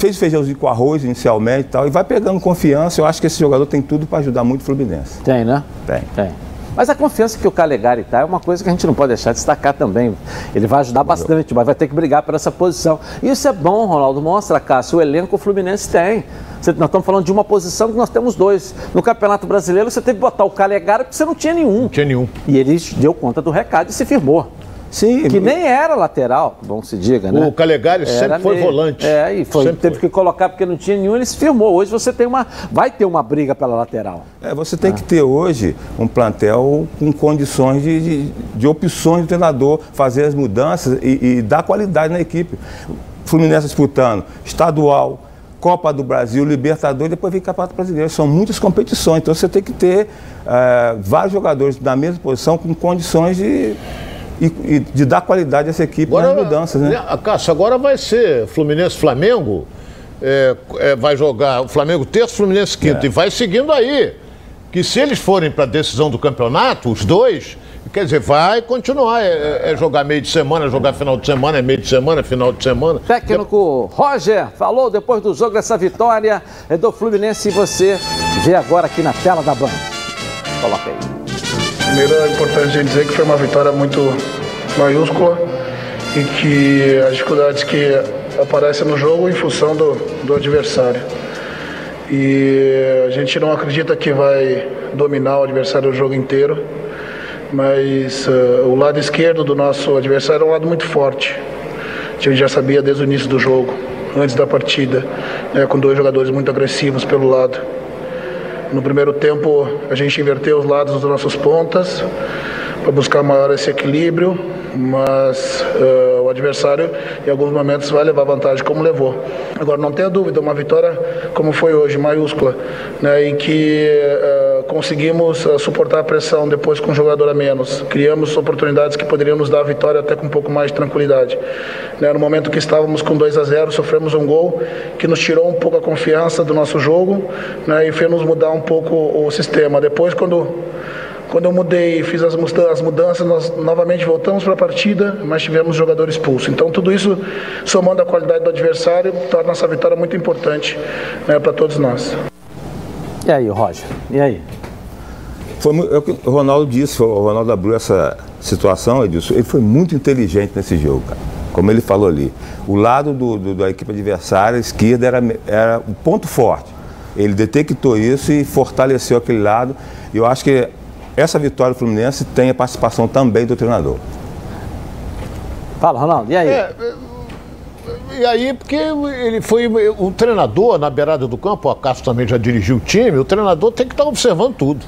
Fez feijãozinho com arroz inicialmente e tal, e vai pegando confiança. Eu acho que esse jogador tem tudo para ajudar muito o Fluminense. Tem, né? Tem. Tem. Mas a confiança que o Calegari está é uma coisa que a gente não pode deixar de destacar também. Ele vai ajudar bastante, mas vai ter que brigar por essa posição. E isso é bom, Ronaldo. Mostra, Cássio, o elenco o Fluminense tem. nós estamos falando de uma posição que nós temos dois. No Campeonato Brasileiro, você teve que botar o Calegari porque você não tinha nenhum. Não tinha nenhum. E ele deu conta do recado e se firmou. Sim. Que nem era lateral, bom se diga, né? O Calegari era sempre foi meio. volante. É, e foi, teve foi. que colocar porque não tinha nenhum, ele se firmou. Hoje você tem uma. Vai ter uma briga pela lateral. É, você tem ah. que ter hoje um plantel com condições de, de, de opções do treinador, fazer as mudanças e, e dar qualidade na equipe. Fluminense disputando estadual, Copa do Brasil, Libertadores, depois vem Campeonato Brasileiro. São muitas competições, então você tem que ter uh, vários jogadores na mesma posição com condições de e, e de dar qualidade a essa equipe agora, nas mudanças, né? A Cássio, agora vai ser Fluminense-Flamengo, é, é, vai jogar o Flamengo terço, Fluminense quinto, é. e vai seguindo aí. Que se eles forem para a decisão do campeonato, os dois, Quer dizer, vai continuar. É, é, é, jogar meio de semana, jogar final de semana, é meio de semana, final de semana. Técnico Roger falou depois do jogo dessa vitória é do Fluminense e você vê agora aqui na tela da Band. Coloca aí. Primeiro é importante dizer que foi uma vitória muito maiúscula e que as dificuldades que aparecem no jogo em função do, do adversário. E a gente não acredita que vai dominar o adversário o jogo inteiro, mas uh, o lado esquerdo do nosso adversário é um lado muito forte. A gente já sabia desde o início do jogo, antes da partida, né, com dois jogadores muito agressivos pelo lado. No primeiro tempo, a gente inverteu os lados das nossas pontas para buscar maior esse equilíbrio, mas uh, o adversário em alguns momentos vai levar vantagem como levou. Agora não tenha dúvida, uma vitória como foi hoje, maiúscula, né, em que uh, conseguimos uh, suportar a pressão depois com um jogador a menos, criamos oportunidades que poderiam nos dar a vitória até com um pouco mais de tranquilidade. Né, no momento que estávamos com 2 a 0, sofremos um gol que nos tirou um pouco a confiança do nosso jogo né, e fez nos mudar um pouco o sistema. Depois, quando quando eu mudei, fiz as mudanças, nós novamente voltamos para a partida, mas tivemos jogador expulso. Então, tudo isso, somando a qualidade do adversário, torna essa vitória muito importante né, para todos nós. E aí, Roger? E aí? Foi, é o que o Ronaldo disse, o Ronaldo abriu essa situação, Edilson, ele foi muito inteligente nesse jogo, cara. como ele falou ali. O lado do, do, da equipe adversária, a esquerda, era, era o ponto forte. Ele detectou isso e fortaleceu aquele lado. E eu acho que essa vitória do Fluminense tem a participação também do treinador. Fala, Ronaldo, e aí? É, e aí, porque ele foi um treinador na beirada do campo, o Cássio também já dirigiu o time, o treinador tem que estar observando tudo.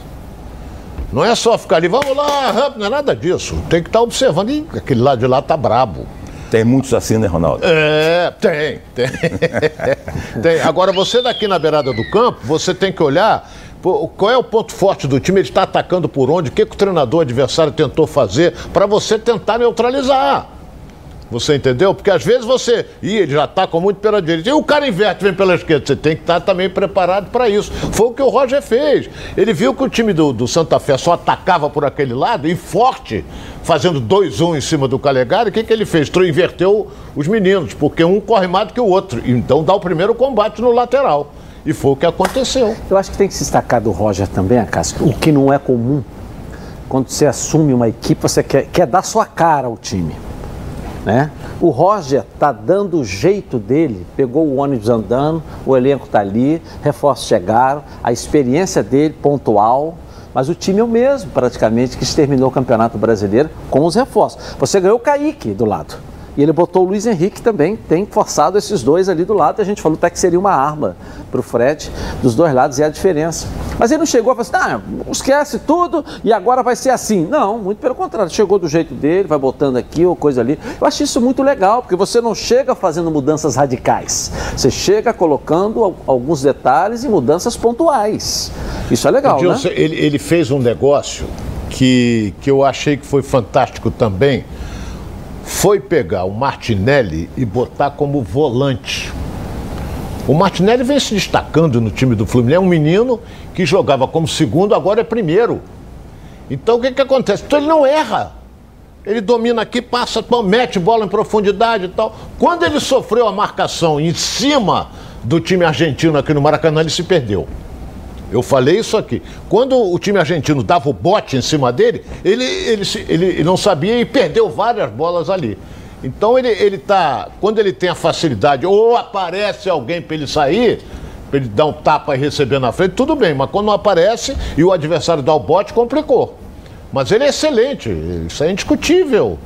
Não é só ficar ali, vamos lá, não é nada disso. Tem que estar observando. E aquele lado de lá tá brabo. Tem muitos assim, né, Ronaldo? É, tem, tem. [laughs] tem. Agora, você daqui na beirada do campo, você tem que olhar qual é o ponto forte do time, ele está atacando por onde, o que, que o treinador adversário tentou fazer para você tentar neutralizar. Você entendeu? Porque às vezes você. Ih, ele já está com muito pela direita. E o cara inverte, vem pela esquerda. Você tem que estar tá também preparado para isso. Foi o que o Roger fez. Ele viu que o time do, do Santa Fé só atacava por aquele lado e forte, fazendo 2-1 um em cima do Calegari. O que, que ele fez? Inverteu os meninos, porque um corre mais do que o outro. Então dá o primeiro combate no lateral. E foi o que aconteceu. Eu acho que tem que se destacar do Roger também, Acácio, o que não é comum. Quando você assume uma equipe, você quer, quer dar sua cara ao time. Né? O Roger tá dando o jeito dele, pegou o ônibus andando, o elenco tá ali, reforços chegaram, a experiência dele pontual, mas o time é o mesmo praticamente que exterminou o Campeonato Brasileiro com os reforços. Você ganhou o Kaique do lado. E ele botou o Luiz Henrique também, tem forçado esses dois ali do lado. E a gente falou até que seria uma arma para o Fred dos dois lados e é a diferença. Mas ele não chegou a falar assim, ah, esquece tudo e agora vai ser assim. Não, muito pelo contrário. Chegou do jeito dele, vai botando aqui ou coisa ali. Eu acho isso muito legal, porque você não chega fazendo mudanças radicais. Você chega colocando alguns detalhes e mudanças pontuais. Isso é legal, Edilson, né? Ele, ele fez um negócio que, que eu achei que foi fantástico também foi pegar o Martinelli e botar como volante. O Martinelli vem se destacando no time do Fluminense, é um menino que jogava como segundo, agora é primeiro. Então o que, que acontece? Então ele não erra. Ele domina aqui, passa, mete bola em profundidade e tal. Quando ele sofreu a marcação em cima do time argentino aqui no Maracanã, ele se perdeu. Eu falei isso aqui. Quando o time argentino dava o bote em cima dele, ele, ele, ele, ele não sabia e perdeu várias bolas ali. Então ele, ele tá. Quando ele tem a facilidade, ou aparece alguém para ele sair, para ele dar um tapa e receber na frente, tudo bem, mas quando não aparece e o adversário dá o bote, complicou. Mas ele é excelente, isso é indiscutível.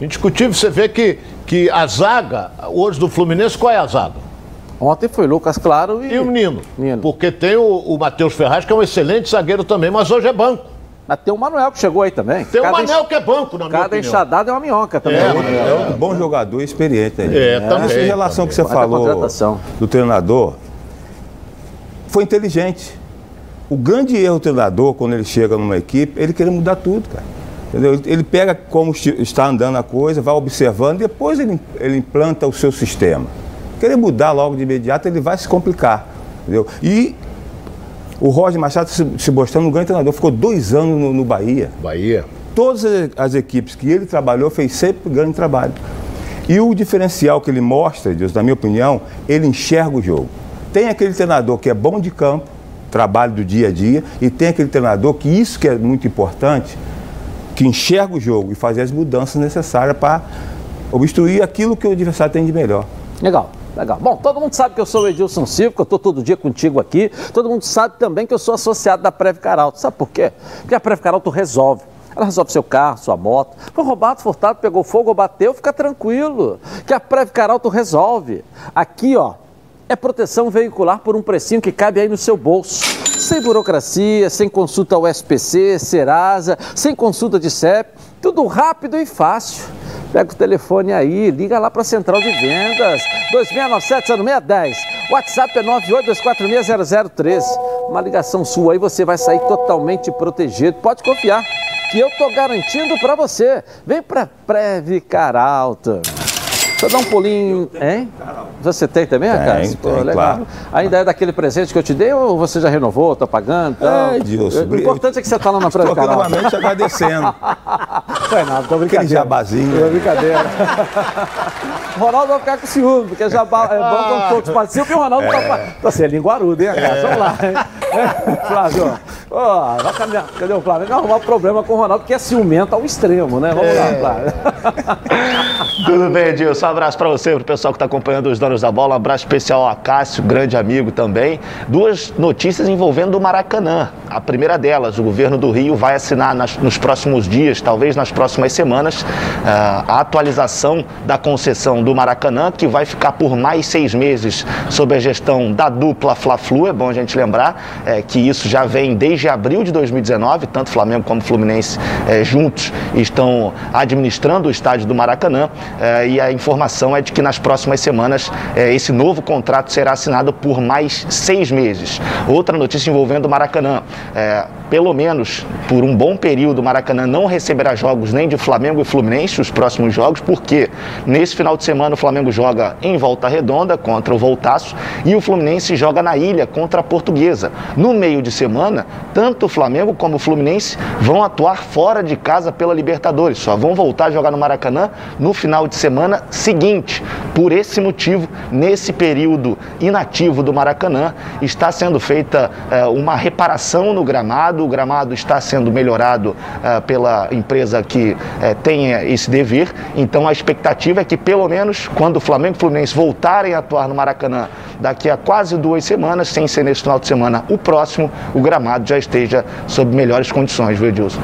Indiscutível, você vê que, que a zaga, hoje do Fluminense, qual é a zaga? Ontem foi Lucas Claro e. E o menino. menino. Porque tem o, o Matheus Ferraz, que é um excelente zagueiro também, mas hoje é banco. Mas tem o Manuel que chegou aí também. Tem cada o Manuel que é banco, na minha Cada enxadada é uma minhoca também. É, é, um bom jogador experiente. Aí. É, é, também. Essa relação também. que você falou do treinador foi inteligente. O grande erro do treinador, quando ele chega numa equipe, ele querer mudar tudo, cara. Entendeu? Ele pega como está andando a coisa, vai observando, depois ele, ele implanta o seu sistema querer mudar logo de imediato, ele vai se complicar. Entendeu? E o Roger Machado se, se mostrando um grande treinador, ficou dois anos no, no Bahia. Bahia. Todas as equipes que ele trabalhou, fez sempre grande trabalho. E o diferencial que ele mostra, Deus, na minha opinião, ele enxerga o jogo. Tem aquele treinador que é bom de campo, trabalho do dia a dia, e tem aquele treinador que isso que é muito importante, que enxerga o jogo e faz as mudanças necessárias para obstruir aquilo que o adversário tem de melhor. Legal. Legal. Bom, todo mundo sabe que eu sou o Edilson Silva, que eu estou todo dia contigo aqui. Todo mundo sabe também que eu sou associado da Preve Caralto. Sabe por quê? Porque a Preve Caralto resolve. Ela resolve seu carro, sua moto. Foi roubado, furtado, pegou fogo bateu, fica tranquilo. Que a Preve Caralto resolve. Aqui, ó, é proteção veicular por um precinho que cabe aí no seu bolso. Sem burocracia, sem consulta ao SPC, Serasa, sem consulta de CEP, tudo rápido e fácil. Pega o telefone aí, liga lá para a Central de Vendas, 2697-0610. WhatsApp é 982460013. Uma ligação sua aí, você vai sair totalmente protegido. Pode confiar que eu tô garantindo para você. Vem para Previcar Alta. Eu dar um pulinho, hein? Você tem também, tem, Cássio? Pô, legal. Claro. Ainda é daquele presente que eu te dei ou você já renovou, tá pagando? É, Dilson. O importante é que você tá lá na frente do canal. novamente agradecendo. [laughs] Foi nada, tô brincando. Aquele jabazinho. Tô brincadeira. o [laughs] Ronaldo vai ficar com ciúme, porque jabá é bom quando todos participam e o Ronaldo tá é. tá... Você é linguarudo, hein, Cássio? É. Vamos lá, hein? [laughs] Flávio, oh, vai caminhar. Cadê o Flávio? Vai arrumar problema com o Ronaldo, que é ciumento ao extremo, né? Vamos é. lá, Flávio. [laughs] Tudo bem, Edilson? Um abraço para você, para o pessoal que está acompanhando os donos da bola. Um abraço especial a Cássio, grande amigo também. Duas notícias envolvendo o Maracanã. A primeira delas, o governo do Rio vai assinar nas, nos próximos dias, talvez nas próximas semanas, ah, a atualização da concessão do Maracanã, que vai ficar por mais seis meses sob a gestão da dupla Fla-Flu. É bom a gente lembrar é, que isso já vem desde abril de 2019, tanto Flamengo como Fluminense é, juntos estão administrando o estádio do Maracanã. É, e a informação é de que nas próximas semanas é, esse novo contrato será assinado por mais seis meses. Outra notícia envolvendo o Maracanã. Pelo menos por um bom período, o Maracanã não receberá jogos nem de Flamengo e Fluminense, os próximos jogos, porque nesse final de semana o Flamengo joga em Volta Redonda contra o Voltaço e o Fluminense joga na ilha contra a Portuguesa. No meio de semana, tanto o Flamengo como o Fluminense vão atuar fora de casa pela Libertadores, só vão voltar a jogar no Maracanã no final de semana seguinte. Por esse motivo, nesse período inativo do Maracanã, está sendo feita eh, uma reparação no gramado o gramado está sendo melhorado uh, pela empresa que uh, tem esse dever. Então a expectativa é que pelo menos quando o Flamengo e o Fluminense voltarem a atuar no Maracanã daqui a quase duas semanas, sem ser nesse final de semana o próximo, o gramado já esteja sob melhores condições, viu, Edilson?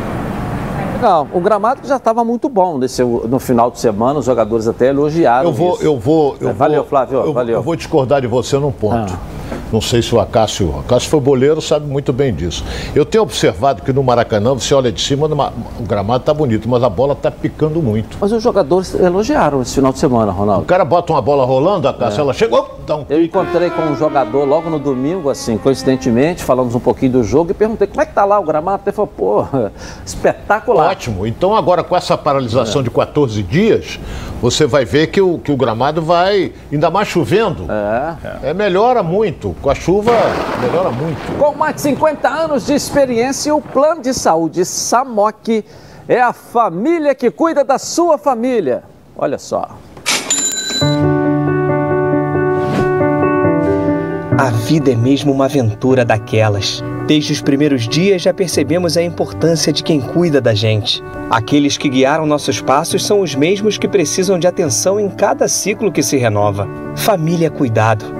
Não, o gramado já estava muito bom nesse, no final de semana, os jogadores até elogiaram. Eu vou, isso. eu vou, eu valeu, vou, Flávio, eu, valeu. Eu vou discordar de você num ponto. Ah. Não sei se o Acácio, o Acácio foi boleiro, sabe muito bem disso. Eu tenho observado que no Maracanã, você olha de cima, numa, o gramado está bonito, mas a bola está picando muito. Mas os jogadores elogiaram esse final de semana, Ronaldo. O cara bota uma bola rolando, Acácio, é. ela chegou, dá um Eu encontrei com um jogador logo no domingo, assim, coincidentemente, falamos um pouquinho do jogo e perguntei como é que tá lá o gramado. Ele falou, pô, [laughs] espetacular. Ótimo. Então agora com essa paralisação é. de 14 dias, você vai ver que o, que o gramado vai, ainda mais chovendo, é. é melhora muito. Com a chuva, melhora muito. Com mais de 50 anos de experiência, o plano de saúde SAMOC é a família que cuida da sua família. Olha só. A vida é mesmo uma aventura daquelas. Desde os primeiros dias já percebemos a importância de quem cuida da gente. Aqueles que guiaram nossos passos são os mesmos que precisam de atenção em cada ciclo que se renova. Família é cuidado.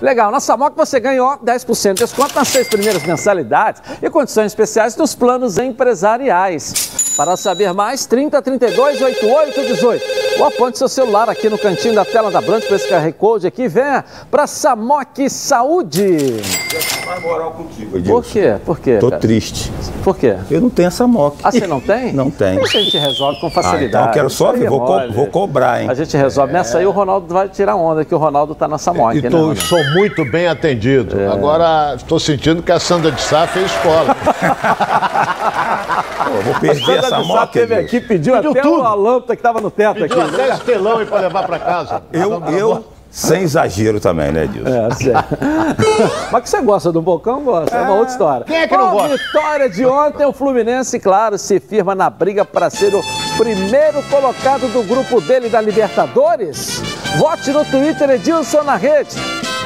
Legal, na Samoc você ganhou 10% de desconto nas seis primeiras mensalidades e condições especiais dos planos empresariais. Para saber mais, 30 32 88 18. Ou aponte seu celular aqui no cantinho da tela da Blanche para esse QR Code aqui. Venha para Samoc Saúde. Mais moral contigo, Por quê? Por quê? Tô cara? triste. Por quê? Eu não tenho essa moto. Ah, você não tem? [laughs] Não tem. Isso a gente resolve com facilidade. Ah, então eu quero só ver, é vou, co vou, cobrar, hein? A gente resolve. É. Nessa aí o Ronaldo vai tirar onda, que o Ronaldo tá. E tô, né, sou muito bem atendido. É. Agora estou sentindo que a Sandra de Sá fez escola. [laughs] Pô, vou perder essa moto. teve aqui, pediu, pediu até tudo. a lâmpada que estava no teto pediu aqui. até estelão para levar para casa. Eu, eu, sem exagero também, né, Dilson? É, certo. [laughs] Mas que você gosta do Bocão, gosta. É, é uma outra história. Quem é que não gosta? vitória de ontem, o Fluminense, claro, se firma na briga para ser o primeiro colocado do grupo dele da Libertadores. Vote no Twitter Edilson na rede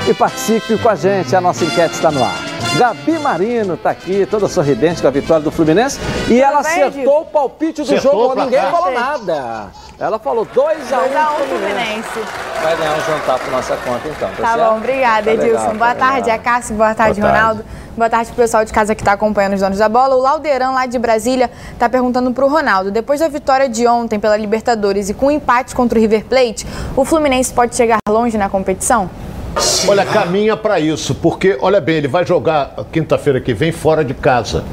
e participe com a gente. A nossa enquete está no ar. Gabi Marino está aqui, toda sorridente com a vitória do Fluminense. E ela acertou o palpite do Acertou jogo. Ninguém cá. falou nada. Ela falou 2x1 2 a 1 Fluminense. Vai ganhar um jantar por nossa conta então, tá, Tá bom, obrigada, Tá legal, Edilson. tá Boa tarde, legal. Acácio. Boa tarde, Boa tarde. Ronaldo. Boa tarde pro pessoal de casa que está acompanhando os donos da bola. O Laudeirão, lá de Brasília, está perguntando pro Ronaldo. Depois da vitória de ontem pela Libertadores e com o empate contra o River Plate, o Fluminense pode chegar longe na competição? Olha, caminha para isso, porque, olha bem, ele vai jogar quinta-feira que vem fora de casa.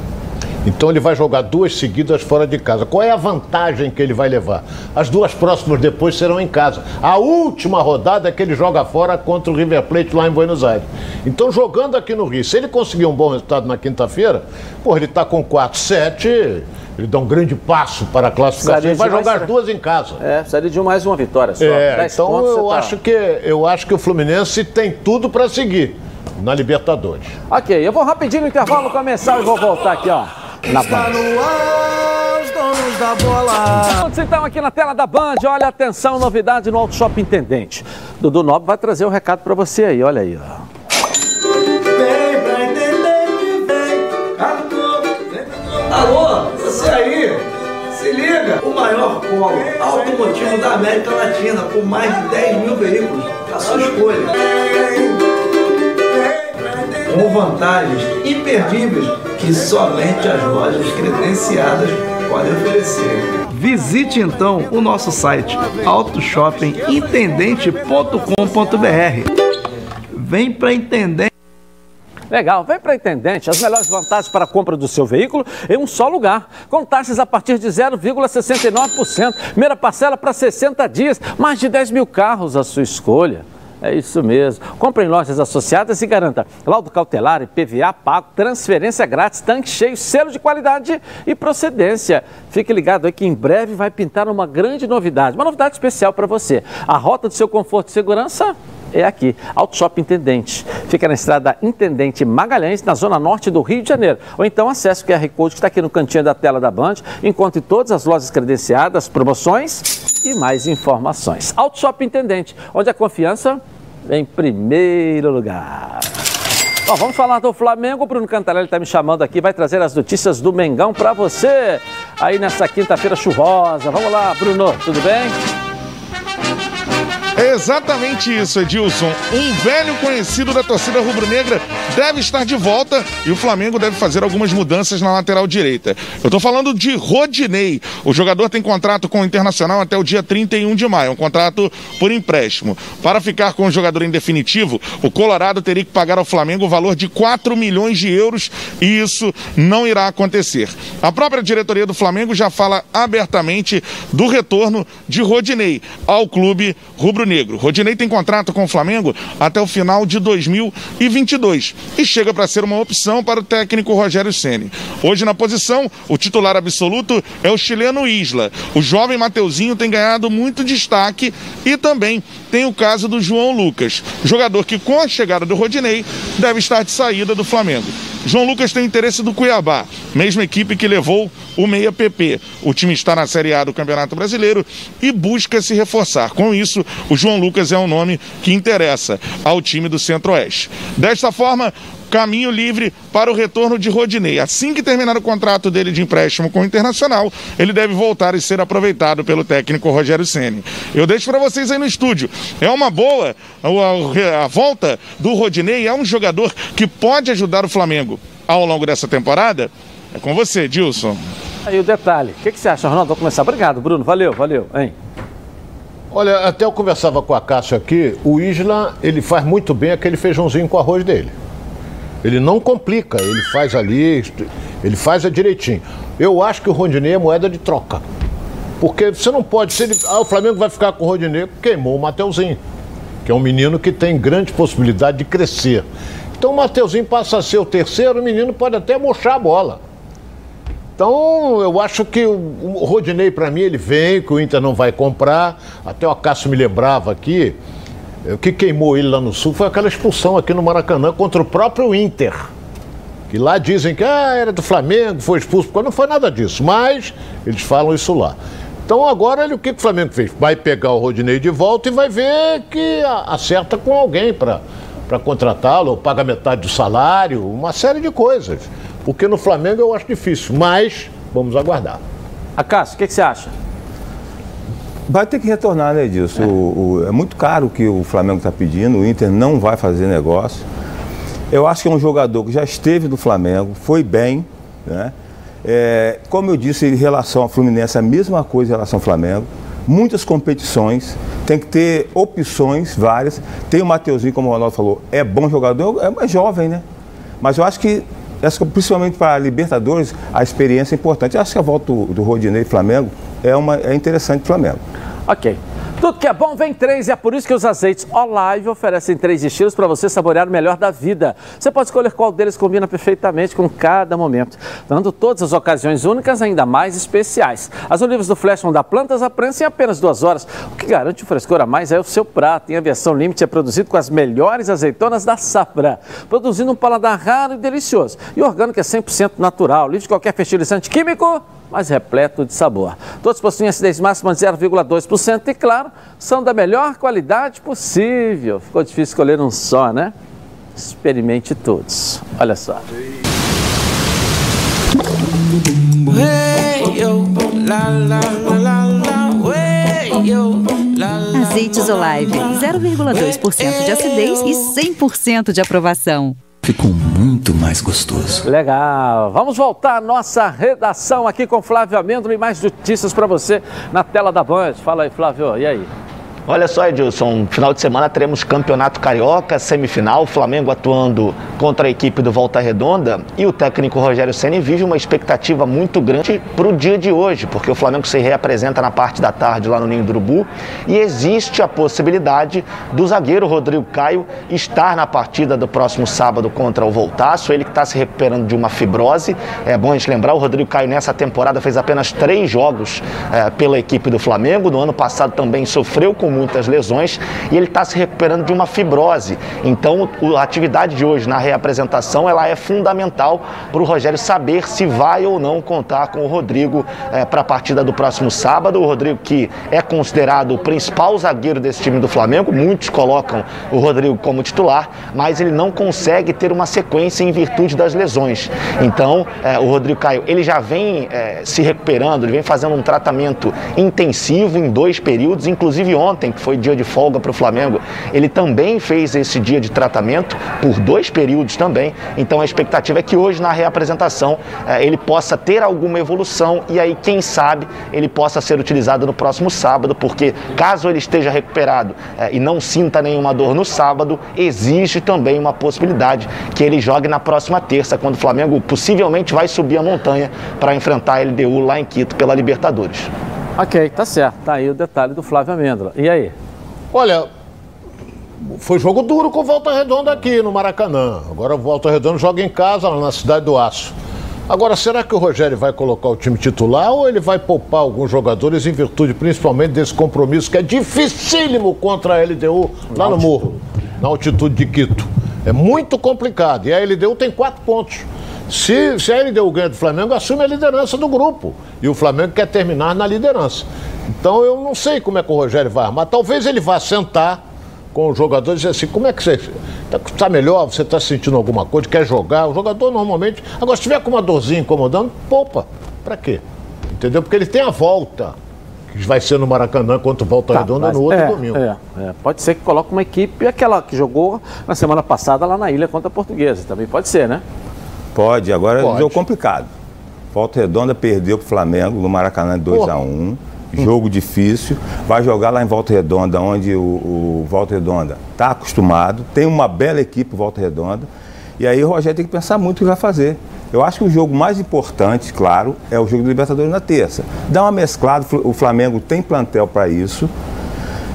Então ele vai jogar duas seguidas fora de casa. Qual é a vantagem que ele vai levar? As duas próximas depois serão em casa. A última rodada é que ele joga fora contra o River Plate lá em Buenos Aires. Então, jogando aqui no Rio, se ele conseguir um bom resultado na quinta-feira, pô, ele está com 4-7, ele dá um grande passo para a classificação e vai jogar as duas em casa. É, precisaria de mais uma vitória só. É, então eu, tá... acho que, eu acho que o Fluminense tem tudo para seguir na Libertadores. Ok, eu vou rapidinho no intervalo começar e vou voltar aqui, ó. Na Está Band. no ar, os donos da bola. Então aqui na tela da Band, olha atenção, novidade no Auto Shop Intendente. Dudu Nobre vai trazer o um recado para você aí, olha aí, ó. Vem pra Intendente, vem. Alô, maior polo automotivo da América Latina, com mais de 10 mil veículos, a sua escolha. Com vantagens imperdíveis que somente as lojas credenciadas podem oferecer. Visite então o nosso site autoshoppingintendente.com.br. Vem para entender. Legal, vem para Intendente. As melhores vantagens para a compra do seu veículo em um só lugar. Com taxas a partir de 0,69%. Primeira parcela para 60 dias. Mais de 10 mil carros à sua escolha. É isso mesmo. Compre em lojas associadas e garanta laudo cautelar, IPVA pago, transferência grátis, tanque cheio, selo de qualidade e procedência. Fique ligado aí que em breve vai pintar uma grande novidade, uma novidade especial para você. A rota do seu conforto e segurança é aqui, Auto Shop Intendente. Fica na estrada Intendente Magalhães, na zona norte do Rio de Janeiro. Ou então acesse o QR Code que está aqui no cantinho da tela da Band. Encontre todas as lojas credenciadas, promoções e mais informações. Auto Shop Intendente, onde a confiança em primeiro lugar. Bom, vamos falar do Flamengo. O Bruno Cantarelli está me chamando aqui, vai trazer as notícias do Mengão para você. Aí nessa quinta-feira chuvosa. Vamos lá, Bruno, tudo bem? É exatamente isso, Edilson. Um velho conhecido da torcida rubro-negra deve estar de volta e o Flamengo deve fazer algumas mudanças na lateral direita. Eu estou falando de Rodinei. O jogador tem contrato com o Internacional até o dia 31 de maio, um contrato por empréstimo. Para ficar com o jogador em definitivo, o Colorado teria que pagar ao Flamengo o valor de 4 milhões de euros e isso não irá acontecer. A própria diretoria do Flamengo já fala abertamente do retorno de Rodinei ao clube rubro-negro Negro. Rodinei tem contrato com o Flamengo até o final de 2022 e chega para ser uma opção para o técnico Rogério Ceni. Hoje na posição, o titular absoluto é o chileno Isla. O jovem Mateuzinho tem ganhado muito destaque e também tem o caso do João Lucas, jogador que com a chegada do Rodinei deve estar de saída do Flamengo. João Lucas tem interesse do Cuiabá, mesma equipe que levou o Meia PP. O time está na Série A do Campeonato Brasileiro e busca se reforçar. Com isso, o João Lucas é um nome que interessa ao time do Centro-Oeste. Desta forma, caminho livre para o retorno de Rodinei. Assim que terminar o contrato dele de empréstimo com o Internacional, ele deve voltar e ser aproveitado pelo técnico Rogério Ceni. Eu deixo para vocês aí no estúdio. É uma boa a, a volta do Rodinei, é um jogador que pode ajudar o Flamengo ao longo dessa temporada. É com você, Dilson. Aí o detalhe. O que, que você acha, Ronaldo? Vou começar. Obrigado, Bruno. Valeu, valeu. Hein? Olha, até eu conversava com a Cássio aqui, o Isla, ele faz muito bem aquele feijãozinho com arroz dele. Ele não complica, ele faz ali, ele faz a direitinho. Eu acho que o Rondinei é moeda de troca. Porque você não pode, se ah, o Flamengo vai ficar com o Rondinei, queimou o Mateuzinho, que é um menino que tem grande possibilidade de crescer. Então o Mateuzinho passa a ser o terceiro, o menino pode até murchar a bola. Então, eu acho que o Rodinei, para mim, ele vem, que o Inter não vai comprar. Até o Acácio me lembrava aqui, o que queimou ele lá no Sul foi aquela expulsão aqui no Maracanã contra o próprio Inter. Que lá dizem que ah, era do Flamengo, foi expulso, não foi nada disso, mas eles falam isso lá. Então agora ele, o que, que o Flamengo fez? Vai pegar o Rodinei de volta e vai ver que acerta com alguém para contratá-lo, ou paga metade do salário, uma série de coisas. Porque no Flamengo eu acho difícil, mas vamos aguardar. Acácio, o que, que você acha? Vai ter que retornar, né, Edilson? É. O, o, é muito caro o que o Flamengo está pedindo, o Inter não vai fazer negócio. Eu acho que é um jogador que já esteve no Flamengo, foi bem, né? É, como eu disse em relação ao Fluminense, a mesma coisa em relação ao Flamengo. Muitas competições, tem que ter opções várias. Tem o Mateuzinho, como o Ronaldo falou, é bom jogador, é mais jovem, né? Mas eu acho que que principalmente para a Libertadores, a experiência é importante. Acho que a volta do, do Rodinei Flamengo é, uma, é interessante para Flamengo. Ok. Tudo que é bom vem três e é por isso que os azeites Olive oferecem três estilos para você saborear o melhor da vida. Você pode escolher qual deles combina perfeitamente com cada momento, dando todas as ocasiões únicas ainda mais especiais. As olivas do Flash vão dar plantas à prensa em apenas duas horas. O que garante o frescor a mais é o seu prato. Em aviação limite é produzido com as melhores azeitonas da safra, produzindo um paladar raro e delicioso. E orgânico é 100% natural, livre de qualquer fertilizante químico mas repleto de sabor. Todos possuem acidez máxima de 0,2% e, claro, são da melhor qualidade possível. Ficou difícil escolher um só, né? Experimente todos. Olha só. Azeites Olive, 0,2% de acidez e 100% de aprovação ficou muito mais gostoso. Legal. Vamos voltar à nossa redação aqui com Flávio Amêndola e mais notícias para você na tela da Band. Fala aí, Flávio. E aí? Olha só, Edilson, final de semana teremos Campeonato Carioca, semifinal, Flamengo atuando contra a equipe do Volta Redonda e o técnico Rogério Ceni vive uma expectativa muito grande para o dia de hoje, porque o Flamengo se reapresenta na parte da tarde lá no Ninho do Urubu e existe a possibilidade do zagueiro Rodrigo Caio estar na partida do próximo sábado contra o Voltaço, ele que está se recuperando de uma fibrose. É bom a gente lembrar, o Rodrigo Caio nessa temporada fez apenas três jogos é, pela equipe do Flamengo, no ano passado também sofreu com muitas lesões e ele está se recuperando de uma fibrose. Então, a atividade de hoje na reapresentação ela é fundamental para o Rogério saber se vai ou não contar com o Rodrigo é, para a partida do próximo sábado. O Rodrigo que é considerado o principal zagueiro desse time do Flamengo, muitos colocam o Rodrigo como titular, mas ele não consegue ter uma sequência em virtude das lesões. Então, é, o Rodrigo Caio ele já vem é, se recuperando, ele vem fazendo um tratamento intensivo em dois períodos, inclusive ontem ontem, que foi dia de folga para o Flamengo, ele também fez esse dia de tratamento por dois períodos também. Então a expectativa é que hoje na reapresentação eh, ele possa ter alguma evolução e aí, quem sabe, ele possa ser utilizado no próximo sábado, porque caso ele esteja recuperado eh, e não sinta nenhuma dor no sábado, existe também uma possibilidade que ele jogue na próxima terça, quando o Flamengo possivelmente vai subir a montanha para enfrentar a LDU lá em Quito pela Libertadores. Ok, tá certo. Tá aí o detalhe do Flávio Amêndola. E aí? Olha, foi jogo duro com Volta Redonda aqui no Maracanã. Agora o Volta Redonda joga em casa, lá na Cidade do Aço. Agora, será que o Rogério vai colocar o time titular ou ele vai poupar alguns jogadores em virtude principalmente desse compromisso que é dificílimo contra a LDU lá no Morro, na altitude de Quito? É muito complicado. E a LDU tem quatro pontos. Se, se a LDU ganha do Flamengo, assume a liderança do grupo. E o Flamengo quer terminar na liderança. Então eu não sei como é que o Rogério vai armar. Talvez ele vá sentar com os jogadores e dizer assim, como é que você está tá melhor, você está sentindo alguma coisa, quer jogar? O jogador normalmente. Agora, se tiver com uma dorzinha incomodando, poupa. Para quê? Entendeu? Porque ele tem a volta que vai ser no Maracanã contra o Volta tá, Redonda no outro é, domingo. É, é. Pode ser que coloque uma equipe, aquela que jogou na semana passada lá na ilha contra a Portuguesa. Também pode ser, né? Pode, agora Pode. é um jogo complicado. Volta Redonda perdeu para o Flamengo no Maracanã 2x1. Um, jogo difícil. Vai jogar lá em Volta Redonda, onde o, o Volta Redonda está acostumado. Tem uma bela equipe Volta Redonda. E aí o Rogério tem que pensar muito o que vai fazer. Eu acho que o jogo mais importante, claro, é o jogo do Libertadores na terça. Dá uma mesclada, o Flamengo tem plantel para isso.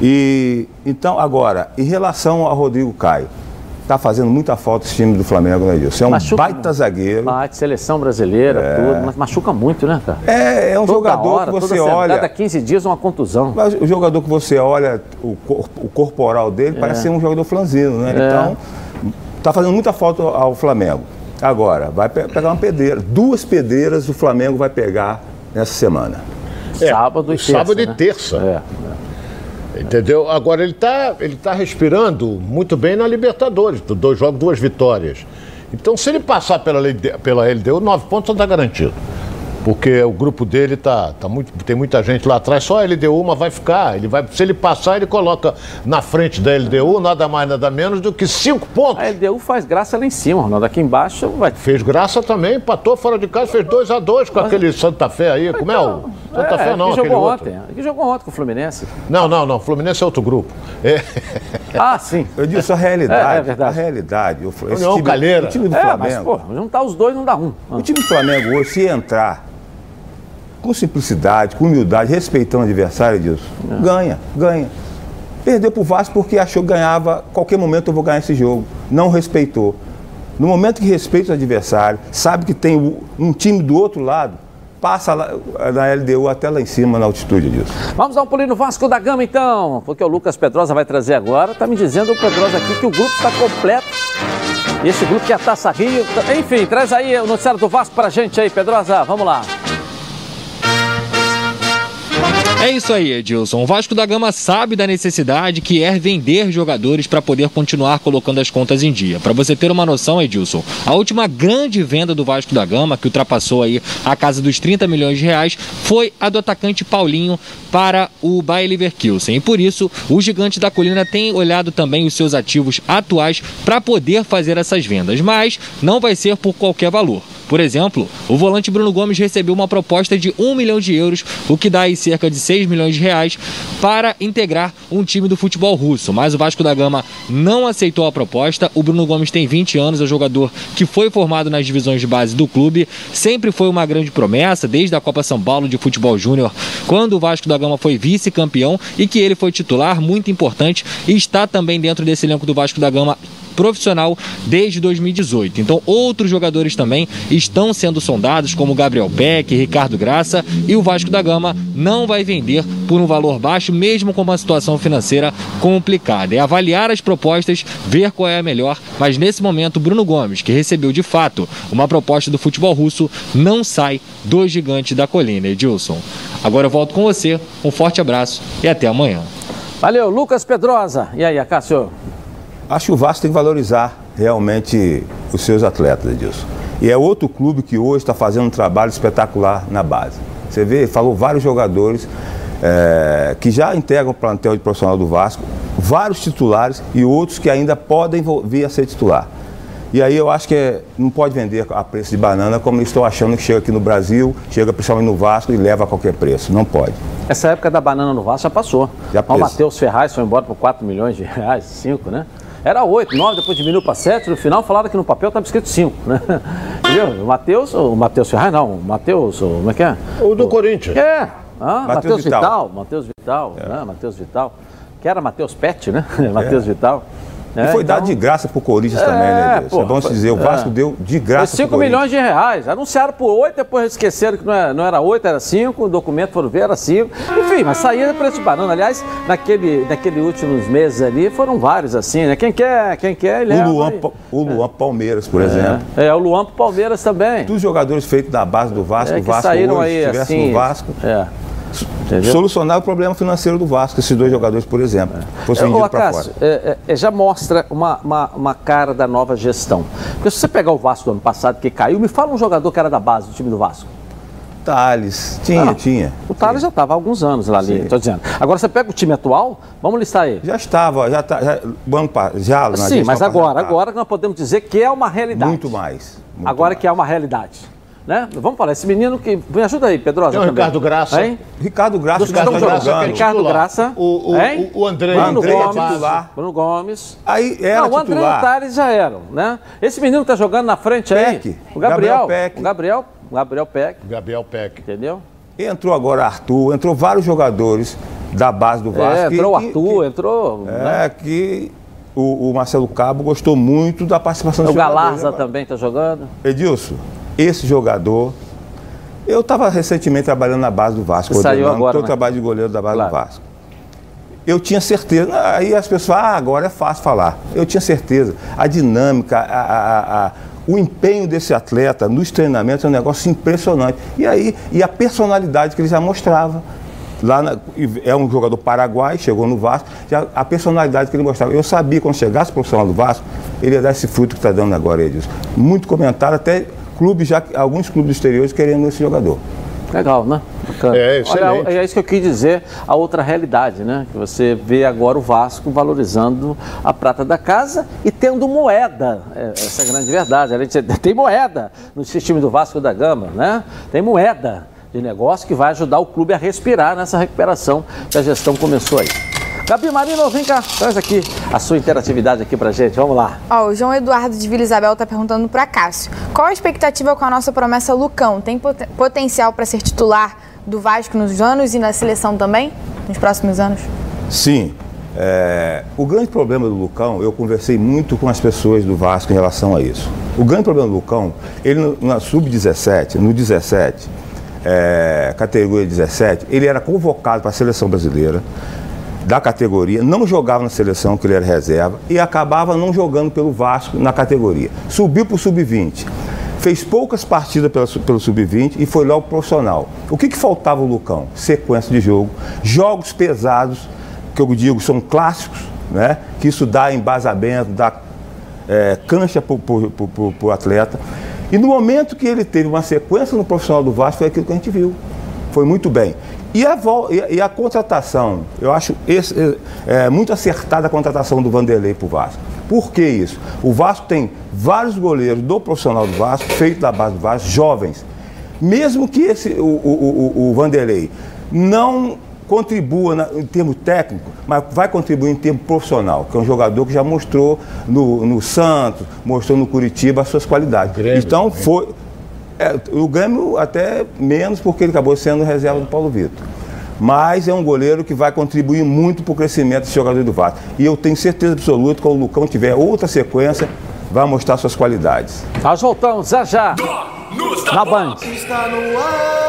E então, agora, em relação ao Rodrigo Caio, Tá fazendo muita falta esse time do Flamengo, né, Você é um machuca baita zagueiro. Bate, seleção brasileira, é. tudo, mas machuca muito, né, cara? É, é um toda jogador hora, que você olha. Cada 15 dias uma contusão. Mas o jogador que você olha, o, o corporal dele, é. parece ser um jogador flanzino, né? É. Então, tá fazendo muita falta ao Flamengo. Agora, vai pegar uma pedreira. Duas pedreiras o Flamengo vai pegar nessa semana. É, sábado e terça. Sábado e né? terça. É. Entendeu? Agora ele está ele tá respirando muito bem na Libertadores, dois jogos, duas vitórias. Então, se ele passar pela, pela LDU, nove pontos está garantido. Porque o grupo dele tá, tá muito, tem muita gente lá atrás, só a LDU uma vai ficar. Ele vai, se ele passar, ele coloca na frente da LDU nada mais, nada menos do que cinco pontos. A LDU faz graça lá em cima, Ronaldo. Aqui embaixo vai. Fez graça também, empatou fora de casa, fez 2 a 2 com Mas... aquele Santa Fé aí. Como é o. Santa Fé não, que jogou outro. ontem. Que jogou ontem com o Fluminense. Não, não, não. Fluminense é outro grupo. É. Ah, sim. Eu disse a realidade. É, é verdade. A realidade. O, esse União Calheira. o time do É, Flamengo. mas, pô, juntar os dois não dá um. O time do Flamengo hoje, se entrar com simplicidade, com humildade, respeitando o adversário, Edilson, ganha, ganha. Perdeu pro Vasco porque achou que ganhava, qualquer momento eu vou ganhar esse jogo. Não respeitou. No momento que respeita o adversário, sabe que tem um time do outro lado, passa lá, na LDU até lá em cima, na altitude disso. Vamos dar um pulinho no Vasco da Gama, então, porque o Lucas Pedrosa vai trazer agora. Tá me dizendo o Pedrosa aqui que o grupo está completo. Esse grupo que é a Taça Rio. Enfim, traz aí o noticiário do Vasco pra gente aí, Pedrosa. Vamos lá. É isso aí, Edilson. O Vasco da Gama sabe da necessidade que é vender jogadores para poder continuar colocando as contas em dia. Para você ter uma noção, Edilson, a última grande venda do Vasco da Gama, que ultrapassou aí a casa dos 30 milhões de reais, foi a do atacante Paulinho para o Bayer Leverkusen. E por isso, o gigante da colina tem olhado também os seus ativos atuais para poder fazer essas vendas, mas não vai ser por qualquer valor. Por exemplo, o volante Bruno Gomes recebeu uma proposta de 1 milhão de euros, o que dá aí cerca de 6 milhões de reais, para integrar um time do futebol russo. Mas o Vasco da Gama não aceitou a proposta. O Bruno Gomes tem 20 anos, é um jogador que foi formado nas divisões de base do clube, sempre foi uma grande promessa, desde a Copa São Paulo de Futebol Júnior, quando o Vasco da Gama foi vice-campeão e que ele foi titular, muito importante, e está também dentro desse elenco do Vasco da Gama profissional desde 2018. Então, outros jogadores também estão sendo sondados, como Gabriel Peck, Ricardo Graça, e o Vasco da Gama não vai vender por um valor baixo, mesmo com uma situação financeira complicada. É avaliar as propostas, ver qual é a melhor, mas nesse momento, Bruno Gomes, que recebeu de fato uma proposta do futebol russo, não sai do gigante da colina, Edilson. Agora eu volto com você, um forte abraço e até amanhã. Valeu, Lucas Pedrosa. E aí, Acácio? Acho que o Vasco tem que valorizar realmente os seus atletas, Edilson. E é outro clube que hoje está fazendo um trabalho espetacular na base. Você vê, falou vários jogadores eh, que já integram o plantel de profissional do Vasco, vários titulares e outros que ainda podem vir a ser titular. E aí eu acho que é- não pode vender a preço de banana como estão achando que chega aqui no Brasil, chega principalmente no Vasco e leva a qualquer preço. Não pode. Essa época da banana no Vasco já passou. Já o passou. Matheus Ferraz foi embora por 4 milhões de reais, 5, né? Era 8, 9, depois diminuiu para 7, no final falaram que no papel estava escrito 5, né? [laughs] Entendeu? O Matheus, o Matheus Ferraz não, o Matheus, o- como é que é? O do Corinthians. É, ah, Matheus Vital. Vital, Matheus Vital, né? Matheus Vital, que era Matheus Pet, né? [laughs] Matheus Vital. E É, foi dado então- de graça pro Corinthians É, também, né, Edilson? pô, É bom se foi- dizer, o Vasco é. deu de Foi graça 5 pro Corinthians. milhões de reais. Anunciaram por 8, depois esqueceram que não era, não era 8, era 5. O documento foram ver, era 5. Enfim, mas saía preço de banana. Aliás, naquele, naquele últimos meses ali, foram vários assim, né? Quem quer, quem quer, leva. O Luan, aí. O Luan Palmeiras, por É. exemplo. É, o Luan Palmeiras também. Dos jogadores feitos da base do Vasco, É, o que Vasco saíram hoje, aí, se assim, no Vasco, É. Entendeu? solucionava o problema financeiro do Vasco, esses dois jogadores, por exemplo, fossem É, vendidos para fora. é, é, já mostra uma, uma, uma cara da nova gestão. Porque se você pegar o Vasco do ano passado, que caiu, me fala um jogador que era da base do time do Vasco. Thales, tinha, Não, tinha. O Thales já estava há alguns anos lá ali, estou dizendo. Agora você pega o time atual, vamos listar aí. Já estava, já está, já, pa- já na Sim, mas agora, passada, agora que nós podemos dizer que é uma realidade. Muito mais. muito agora mais. que é uma realidade. Né? Vamos falar, esse menino que. Me ajuda aí, Pedrosa. Ricardo Graça. Hein? Ricardo Graça, Dos Ricardo jogando. Graça, Ricardo titular. Graça. O- o- hein? o- o André- Bruno André é Gomes. titular. Bruno Gomes. Aí era Não, o André e o. Thales já eram, né? Esse menino que tá jogando na frente aí. Peck. O Gabriel. Gabriel Peck. O Gabriel. O Gabriel Peck, Gabriel Peck. entendeu? Entrou agora Arthur, entrou vários jogadores da base do Vasco. É, que- entrou o que- Arthur, entrou. né? É, que o, o Marcelo Cabo gostou muito da participação O dos jogadores. Galarza também tá jogando. Edilson, esse jogador. Eu estava recentemente trabalhando na base do Vasco. Você saiu agora, o né? trabalho de goleiro da base Claro. do Vasco. Eu tinha certeza. Aí as pessoas, ah, agora é fácil falar. Eu tinha certeza. A dinâmica, a- a- a- o empenho desse atleta nos treinamentos é um negócio impressionante. E aí, e a personalidade que ele já mostrava. Lá na- é um jogador paraguai, chegou no Vasco, já, a personalidade que ele mostrava. Eu sabia quando chegasse profissional do Vasco, ele ia dar esse fruto que está dando agora, Edilson. Muito comentado, até clubes, já, alguns clubes exteriores querendo esse jogador. Legal, né? Bacana. É, excelente. Olha, é isso que eu quis dizer, a outra realidade, né? Que você vê agora o Vasco valorizando a prata da casa e tendo moeda. É, essa é a grande verdade. A gente [laughs] tem moeda no time do Vasco da Gama, né? Tem moeda. de negócio que vai ajudar o clube a respirar nessa recuperação que a gestão começou aí. Gabi Marino, vem cá, traz aqui a sua interatividade aqui pra gente, vamos lá. Ó, o João Eduardo de Vila Isabel tá perguntando pra Cássio. Qual a expectativa com a nossa promessa Lucão? Tem pot potencial para ser titular do Vasco nos anos e na seleção também, nos próximos anos? Sim. É, o grande problema do Lucão, eu conversei muito com as pessoas do Vasco em relação a isso. O grande problema do Lucão, ele no- na sub-17, no 17, é, categoria 17, ele era convocado para a seleção brasileira da categoria, não jogava na seleção, que ele era reserva, e acabava não jogando pelo Vasco na categoria. Subiu para o sub-20. Fez poucas partidas pela pelo sub-20 e foi logo profissional. O que, que faltava o Lucão? Sequência de jogo, jogos pesados, que eu digo são clássicos, né? que isso dá embasamento, dá é, cancha para o atleta. E no momento que ele teve uma sequência no profissional do Vasco, foi aquilo que a gente viu. Foi muito bem. E a, e a- contratação, eu acho esse- é, é, muito acertada a contratação do Vanderlei para o Vasco. Por que isso? O Vasco tem vários goleiros do profissional do Vasco, feito da base do Vasco, jovens. Mesmo que esse, o, o, o, o Vanderlei não contribua na, em termos técnicos, mas vai contribuir em termos profissional, que é um jogador que já mostrou no, no Santos, mostrou no Curitiba as suas qualidades. então foi. É, o Grêmio até menos, porque ele acabou sendo reserva do Paulo Vitor. Mas é um goleiro que vai contribuir muito para o crescimento desse jogador do Vasco. E eu tenho certeza absoluta que quando o Lucão tiver outra sequência, vai mostrar suas qualidades. Nós voltamos já já. Na Band. Está no ar,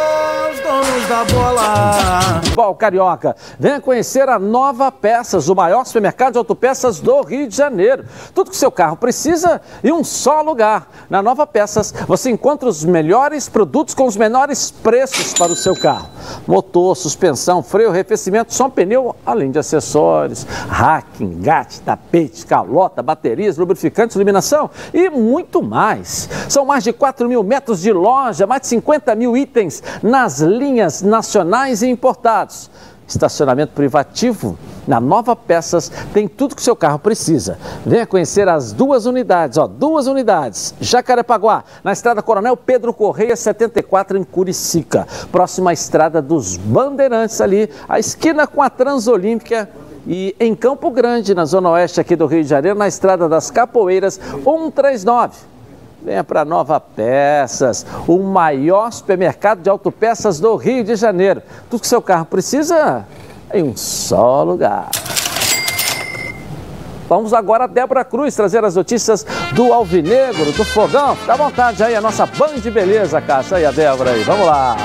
donos da bola. Futebol Carioca. Venha conhecer a Nova Peças, o maior supermercado de autopeças do Rio de Janeiro. Tudo que seu carro precisa em um só lugar. Na Nova Peças você encontra os melhores produtos com os menores preços para o seu carro. Motor, suspensão, freio, arrefecimento, som, pneu, além de acessórios, rack, engate, tapete, calota, baterias, lubrificantes, iluminação e muito mais. São mais de 4 mil metros de loja, mais de 50 mil itens nas linhas nacionais e importados. Estacionamento privativo na Nova Peças tem tudo que seu carro precisa. Venha conhecer as duas unidades, ó, duas unidades. Jacarepaguá, na Estrada Coronel Pedro Correia 74 em Curicica, próxima à Estrada dos Bandeirantes ali, a esquina com a Transolímpica e em Campo Grande, na zona oeste aqui do Rio de Janeiro, na Estrada das Capoeiras 139. Venha para Nova Peças, o maior supermercado de autopeças do Rio de Janeiro. Tudo que seu carro precisa em um só lugar. Vamos agora a Débora Cruz trazer as notícias do Alvinegro, do Fogão. Dá vontade aí, a nossa Band de Beleza, Caixa. Aí a Débora aí, vamos lá.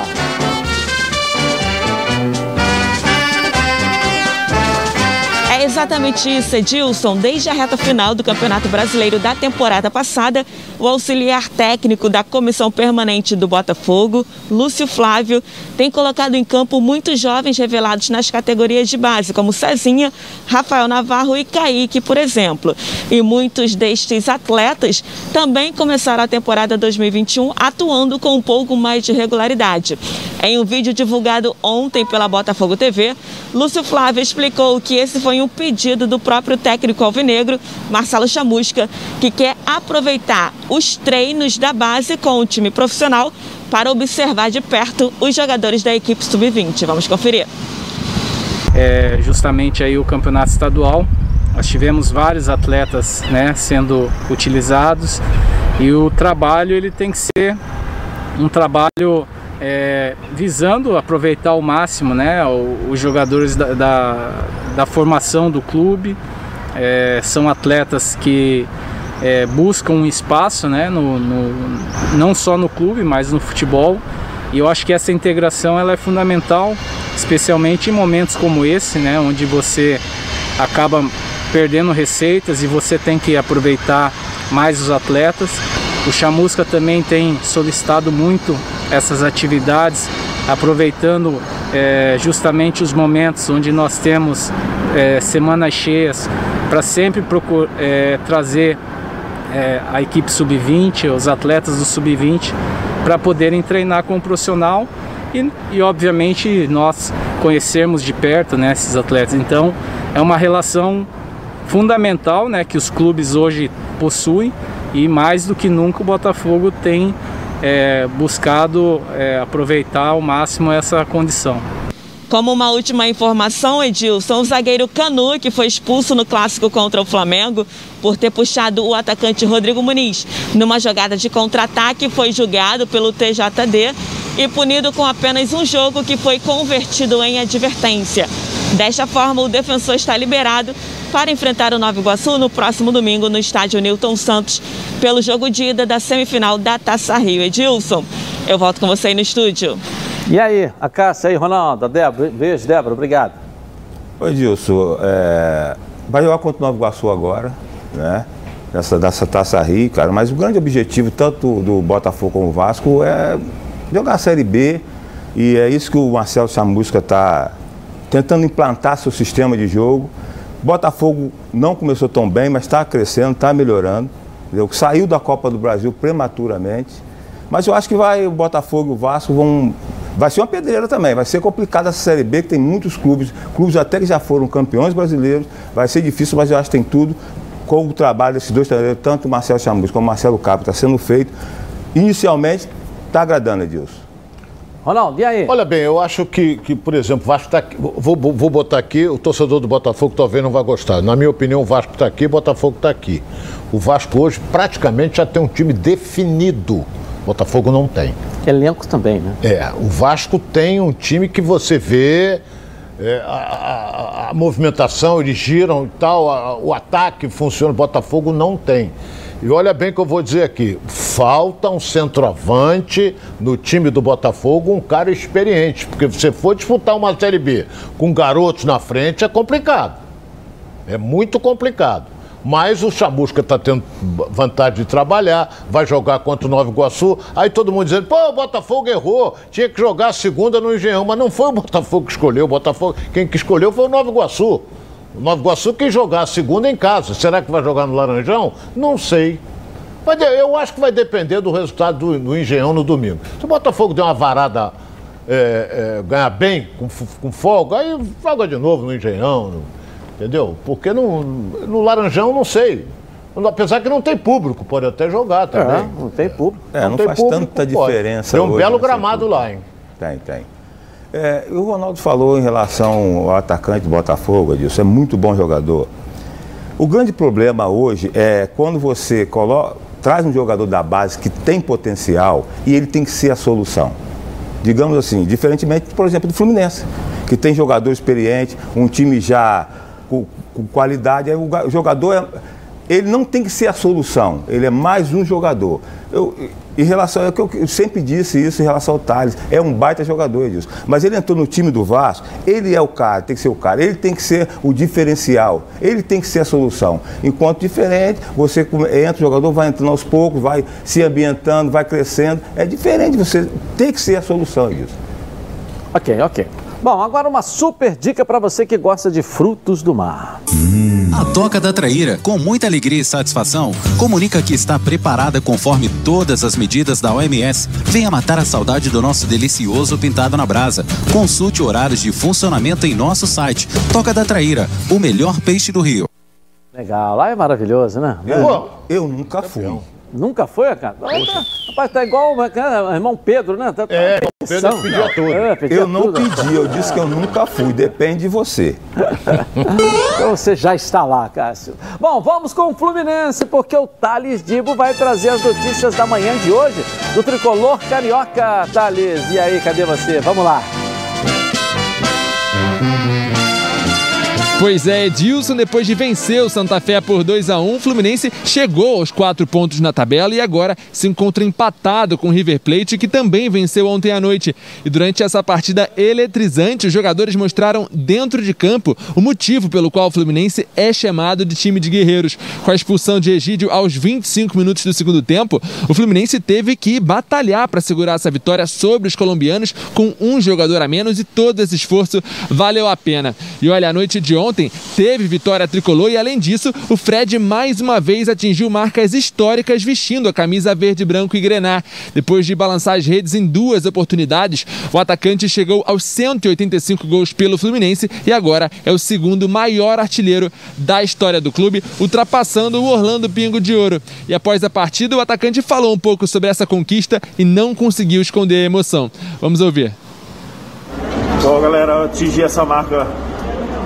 Exatamente isso, Edilson. Desde a reta final do Campeonato Brasileiro da temporada passada, o auxiliar técnico da comissão permanente do Botafogo, Lúcio Flávio, tem colocado em campo muitos jovens revelados nas categorias de base, como Cezinha, Rafael Navarro e Kaique, por exemplo. E muitos destes atletas também começaram a temporada 2021 atuando com um pouco mais de regularidade. Em um vídeo divulgado ontem pela Botafogo TV, Lúcio Flávio explicou que esse foi um pedido do próprio técnico alvinegro, Marcelo Chamusca, que quer aproveitar os treinos da base com o time profissional para observar de perto os jogadores da equipe sub-20. Vamos conferir. é justamente aí o campeonato estadual. Nós tivemos vários atletas né, sendo utilizados e o trabalho ele tem que ser um trabalho é, visando aproveitar ao máximo né, os jogadores da, da, da formação do clube. É, são atletas que é, buscam um espaço né, no, no- não só no clube, mas no futebol. E eu acho que essa integração ela é fundamental, especialmente em momentos como esse, né, onde você acaba perdendo receitas e você tem que aproveitar mais os atletas. O Chamusca também tem solicitado muito essas atividades, aproveitando eh, justamente os momentos onde nós temos eh, semanas cheias, para sempre procur, eh, trazer eh, a equipe sub-20, os atletas do sub-20, para poderem treinar com o profissional e, e, obviamente nós conhecermos de perto né, esses atletas. Então é uma relação fundamental né, que os clubes hoje possuem e mais do que nunca o Botafogo tem é, buscado é, aproveitar ao máximo essa condição. Como uma última informação, Edilson, o zagueiro Canu, que foi expulso no clássico contra o Flamengo por ter puxado o atacante Rodrigo Muniz numa jogada de contra-ataque, foi julgado pelo TJD e punido com apenas um jogo que foi convertido em advertência. Desta forma, o defensor está liberado para enfrentar o Nova Iguaçu no próximo domingo no estádio Newton Santos, pelo jogo de ida da semifinal da Taça Rio. Edilson, eu volto com você aí no estúdio. E aí, a Cássia aí, Ronaldo, a Débora, beijo, Débora, obrigado. Oi, Dilson, é, vai jogar contra o Nova Iguaçu agora, né? Nessa, nessa Taça Rio, cara, mas o grande objetivo, tanto do Botafogo como do Vasco, é jogar a Série B, e é isso que o Marcelo Chamusca está tentando implantar seu sistema de jogo. Botafogo não começou tão bem, mas está crescendo, está melhorando. Entendeu? Saiu da Copa do Brasil prematuramente. Mas eu acho que vai o Botafogo e o Vasco vão. Vai ser uma pedreira também, vai ser complicada essa Série B, que tem muitos clubes, clubes até que já foram campeões brasileiros. Vai ser difícil, mas eu acho que tem tudo. Com o trabalho desses dois treinadores, tanto o Marcelo Chamusca como o Marcelo Capo, está sendo feito. Inicialmente, está agradando, Edilson. Ronaldo, e aí? Olha bem, eu acho que, que por exemplo, o Vasco está aqui. Vou, vou botar aqui, o torcedor do Botafogo talvez não vá gostar. Na minha opinião, o Vasco está aqui, o Botafogo está aqui. O Vasco hoje praticamente já tem um time definido. O Botafogo não tem. Elenco também, né? É, o Vasco tem um time que você vê. É, a, a, a, movimentação, eles giram e tal, a, o ataque funciona, o Botafogo não tem. E olha bem o que eu vou dizer aqui: falta um centroavante no time do Botafogo, um cara experiente. Porque você for disputar uma Série B com garotos na frente é complicado. É muito complicado. Mas o Chamusca está tendo vontade de trabalhar, vai jogar contra o Nova Iguaçu. Aí todo mundo dizendo, pô, o Botafogo errou, tinha que jogar a segunda no Engenhão. Mas não foi o Botafogo que escolheu, o Botafogo, quem que escolheu foi o Nova Iguaçu. O Nova Iguaçu quem jogar a segunda em casa. Será que vai jogar no Laranjão? Não sei. Mas eu acho que vai depender do resultado do, do Engenhão no domingo. Se o Botafogo der uma varada, é, é, ganhar bem, com, com folga, aí joga de novo no Engenhão. No, entendeu? Porque no, no Laranjão não sei. Apesar que não tem público, pode até jogar também. É, não tem público. É, não, não faz público, tanta pode. diferença. Tem um belo gramado lá, hein? Tem, tem. É, o Ronaldo falou em relação ao atacante do Botafogo, Adilson, é muito bom jogador. O grande problema hoje é quando você coloca, traz um jogador da base que tem potencial e ele tem que ser a solução. Digamos assim, diferentemente, por exemplo, do Fluminense, que tem jogador experiente, um time já com, com qualidade, aí o jogador é, ele não tem que ser a solução, ele é mais um jogador. Eu, em relação, é que eu sempre disse isso em relação ao Thales, é um baita jogador disso. Mas ele entrou no time do Vasco, ele é o cara, tem que ser o cara, ele tem que ser o diferencial, ele tem que ser a solução. Enquanto diferente, você entra, o jogador vai entrando aos poucos, vai se ambientando, vai crescendo. É diferente, você tem que ser a solução disso. Ok, ok. Bom, agora uma super dica para você que gosta de frutos do mar. Hum. A Toca da Traíra, com muita alegria e satisfação, comunica que está preparada conforme todas as medidas da OMS. Venha matar a saudade do nosso delicioso pintado na brasa. Consulte horários de funcionamento em nosso site. Toca da Traíra, o melhor peixe do Rio. Legal, lá é maravilhoso, né? Eu, eu nunca fui. Nunca foi, cara? Rapaz, tá igual o irmão Pedro, né? Tá, é, o Pedro pedia tudo. É, pedia eu não tudo. pedi, eu disse que eu nunca fui, depende de você. [laughs] então você já está lá, Cássio. Bom, vamos com o Fluminense, porque o Thales Dibo vai trazer as notícias da manhã de hoje do tricolor carioca. Thales, e aí, cadê você? Vamos lá. Pois é, Edilson, depois de vencer o Santa Fé por 2 a 1 o Fluminense chegou aos quatro pontos na tabela e agora se encontra empatado com o River Plate, que também venceu ontem à noite. E durante essa partida eletrizante, os jogadores mostraram dentro de campo o motivo pelo qual o Fluminense é chamado de time de guerreiros. Com a expulsão de Egídio aos 25 minutos do segundo tempo, o Fluminense teve que batalhar para segurar essa vitória sobre os colombianos com um jogador a menos e todo esse esforço valeu a pena. E olha, a noite de ontem ontem teve vitória tricolor e, além disso, o Fred mais uma vez atingiu marcas históricas vestindo a camisa verde, branco e grená. Depois de balançar as redes em duas oportunidades, o atacante chegou aos 185 gols pelo Fluminense e agora é o segundo maior artilheiro da história do clube, ultrapassando o Orlando Pingo de Ouro. E após a partida, o atacante falou um pouco sobre essa conquista e não conseguiu esconder a emoção. Vamos ouvir. Bom, galera, atingir essa marca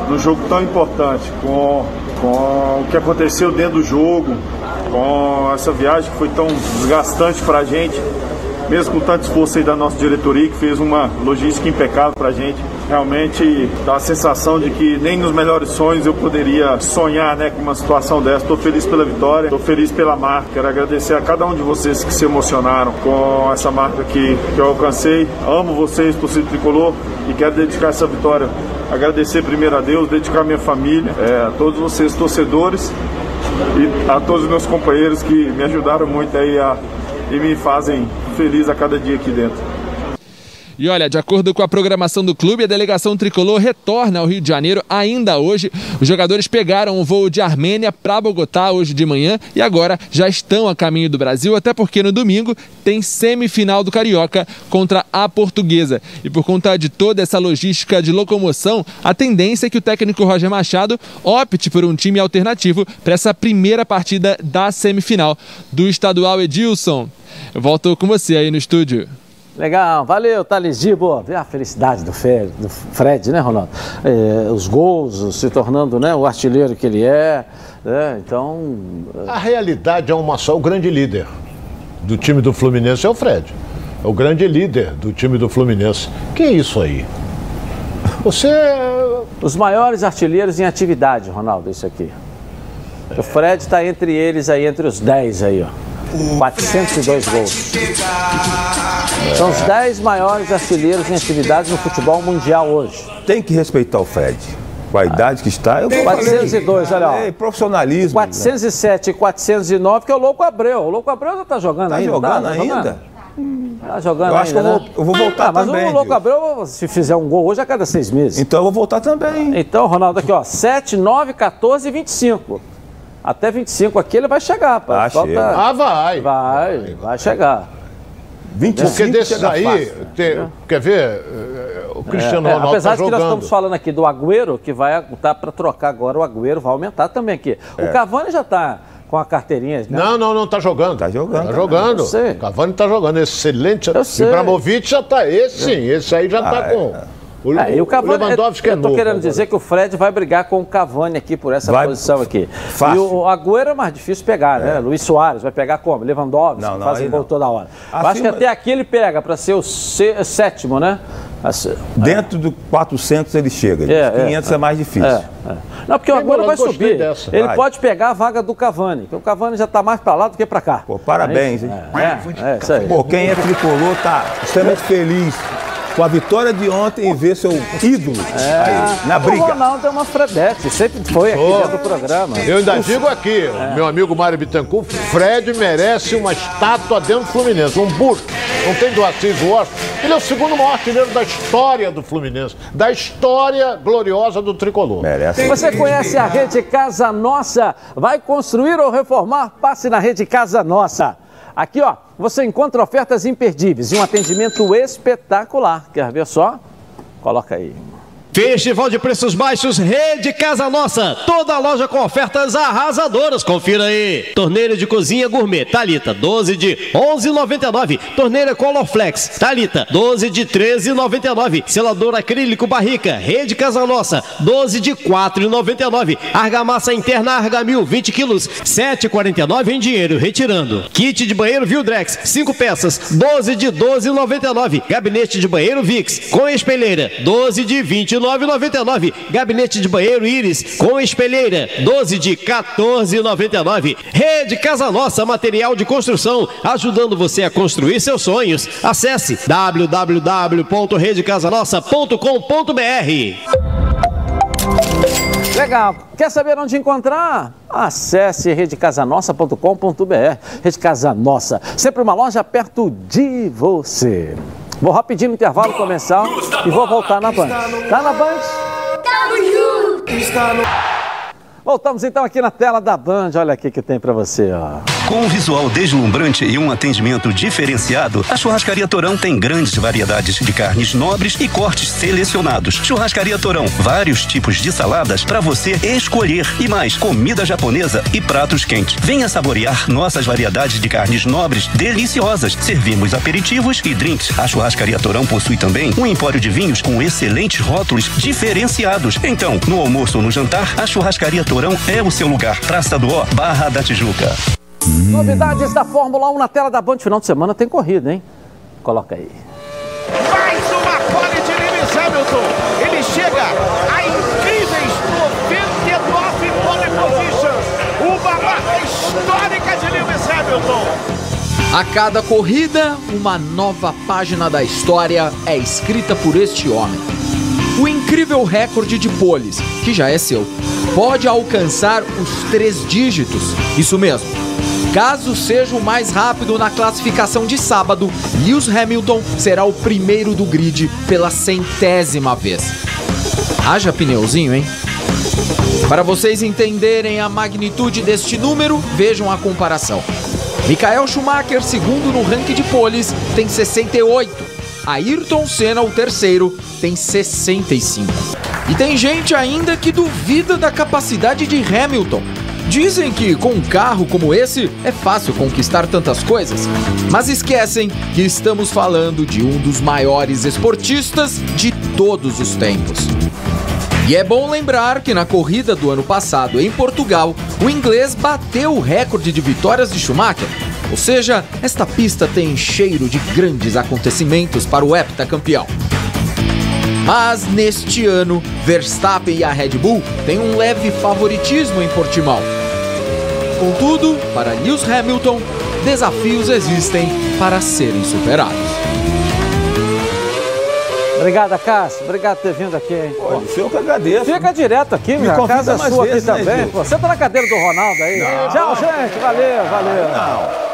num jogo tão importante, com, com o que aconteceu dentro do jogo, com essa viagem que foi tão desgastante para a gente, mesmo com tanto esforço aí da nossa diretoria, que fez uma logística impecável para a gente. Realmente dá a sensação de que nem nos melhores sonhos eu poderia sonhar né, com uma situação dessa. Estou feliz pela vitória, estou feliz pela marca. Quero agradecer a cada um de vocês que se emocionaram com essa marca que, que eu alcancei. Amo vocês, torcida tricolor, e quero dedicar essa vitória. Agradecer primeiro a Deus, dedicar a minha família, é, a todos vocês torcedores e a todos os meus companheiros que me ajudaram muito aí a, e me fazem feliz a cada dia aqui dentro. E olha, de acordo com a programação do clube, a delegação tricolor retorna ao Rio de Janeiro ainda hoje. Os jogadores pegaram o voo de Armênia para Bogotá hoje de manhã e agora já estão a caminho do Brasil, até porque no domingo tem semifinal do Carioca contra a Portuguesa. E por conta de toda essa logística de locomoção, a tendência é que o técnico Roger Machado opte por um time alternativo para essa primeira partida da semifinal do estadual Edilson. Eu volto com você aí no estúdio. Legal, valeu, Thales Gibo. Vê a felicidade do Fred, do Fred né, Ronaldo? É, os gols, se tornando né, o artilheiro que ele é. Né? Então. A realidade é uma só: o grande líder do time do Fluminense é o Fred. É o grande líder do time do Fluminense. Que é isso aí? Você. Os maiores artilheiros em atividade, Ronaldo, isso aqui. O Fred está entre eles aí, entre os 10 aí, ó. 402 gols. São os 10 maiores artilheiros em atividade no futebol mundial hoje. Tem que respeitar o Fred. Com a idade que está, eu 402, olha ó. profissionalismo. 407 e 409, que é o Louco Abreu. O Louco Abreu já está jogando tá ainda. Jogando tá, ainda? Tá jogando eu acho ainda, que eu né? vou, eu vou voltar ah, mas também. o Louco Abreu, se fizer um gol hoje, a cada seis meses. Então eu vou voltar também. Então, Ronaldo, aqui ó, 7, 9, 14 e 25. Até 25 aqui ele vai chegar, pá. Ah, chega. Ah, vai. Vai, vai chegar. 25 Porque desses chega aí, fácil. tem- quer ver? O Cristiano É, é, Ronaldo apesar tá de que nós jogando. estamos falando aqui do Agüero, que vai tá para trocar agora, o Agüero vai aumentar também aqui. É. O Cavani já está com a carteirinha. Né? Não, não, não, tá jogando. Tá jogando. Tá jogando. Eu sei. Cavani tá jogando. Excelente. sei. Ibrahimovic já tá. Esse sim, esse aí já tá Ah, com. O, É, e o Cavani, Lewandowski é novo. querendo agora. dizer que o Fred vai brigar com o Cavani aqui por essa Vai. posição aqui. Fácil. E o Agüero é mais difícil pegar, né? Luiz Soares vai pegar como? Lewandowski, Não, não, faz gol não. toda hora. Acho que até aqui ele pega para ser o sé- sétimo, né? Assim, Dentro do 400 ele chega. É, é, 500 é, mais difícil. É, é. Não, porque o Agüero vai subir. dessa. Ele Vai. pode pegar a vaga do Cavani, porque o Cavani já está mais para lá do que para cá. Pô, parabéns, hein? É, é, é, isso aí. Pô, quem é tricolor tá extremamente feliz com a vitória de ontem e ver seu ídolo aí, na É. O briga. Ronaldo é uma fredete, sempre foi aqui dentro do programa. Eu ainda digo aqui, É. meu amigo Mário Bittencourt, Fred merece uma estátua dentro do Fluminense, um busto. Não tem do Assis Washington. Ele é o segundo maior artilheiro da história do Fluminense, da história gloriosa do tricolor. Merece. Você conhece a Rede Casa Nossa? Vai construir ou reformar? Passe na Rede Casa Nossa. Aqui, ó, você encontra ofertas imperdíveis e um atendimento espetacular. Quer ver só? Coloca aí. Festival de preços baixos, Rede Casa Nossa. Toda loja com ofertas arrasadoras. Confira aí. Torneira de cozinha gourmet, Talita, 12 de 11,99. Torneira Colorflex, Talita, 12 de 13,99. Selador acrílico Barrica, Rede Casa Nossa, 12 de 4,99. Argamassa interna Argamil, 20 quilos, 7,49 em dinheiro, retirando. Kit de banheiro Vildrex, 5 peças, 12 de 12,99. Gabinete de banheiro Vix, com espelheira, 12 de 29,99. Gabinete de banheiro Iris, com espelheira, 12 de 14,99. Rede Casa Nossa, material de construção, ajudando você a construir seus sonhos. Acesse www.redecasanossa.com.br. Legal. Quer saber onde encontrar? Acesse redecasanossa.com.br. Rede Casa Nossa, sempre uma loja perto de você. Vou rapidinho no intervalo comercial e vou voltar na Band. Tá na Band? Tamo junto! Voltamos então aqui na tela da Band. Olha aqui que tem para você, ó. Com um visual deslumbrante e um atendimento diferenciado, a Churrascaria Torão tem grandes variedades de carnes nobres e cortes selecionados. Churrascaria Torão, vários tipos de saladas para você escolher e mais comida japonesa e pratos quentes. Venha saborear nossas variedades de carnes nobres deliciosas. Servimos aperitivos e drinks. A Churrascaria Torão possui também um empório de vinhos com excelentes rótulos diferenciados. Então, no almoço ou no jantar, a Churrascaria Torão é o seu lugar. Praça do Ó, Barra da Tijuca. Novidades da Fórmula 1 na tela da Band. Final de semana tem corrida, hein? Coloca aí. Mais uma pole de Lewis Hamilton. Ele chega a incríveis 99 pole positions. Uma marca histórica de Lewis Hamilton. A cada corrida, uma nova página da história é escrita por este homem. O incrível recorde de poles, que já é seu, pode alcançar os três dígitos. Isso mesmo. Caso seja o mais rápido na classificação de sábado, Lewis Hamilton será o primeiro do grid pela centésima vez. Haja pneuzinho, hein? Para vocês entenderem a magnitude deste número, vejam a comparação. Michael Schumacher, segundo no ranking de poles, tem 68. Ayrton Senna, o terceiro, tem 65. E tem gente ainda que duvida da capacidade de Hamilton. Dizem que com um carro como esse é fácil conquistar tantas coisas, mas esquecem que estamos falando de um dos maiores esportistas de todos os tempos. E é bom lembrar que na corrida do ano passado em Portugal, o inglês bateu o recorde de vitórias de Schumacher. Ou seja, esta pista tem cheiro de grandes acontecimentos para o heptacampeão. Mas neste ano, Verstappen e a Red Bull têm um leve favoritismo em Portimão. Contudo, para Lewis Hamilton, desafios existem para serem superados. Obrigado, Cássio. Obrigado por ter vindo aqui, hein? Pô, eu que agradeço. Fica direto aqui, minha casa é sua vezes, aqui né, também. Pô, senta na cadeira do Ronaldo aí. Não. Tchau, gente. Valeu, valeu. Não.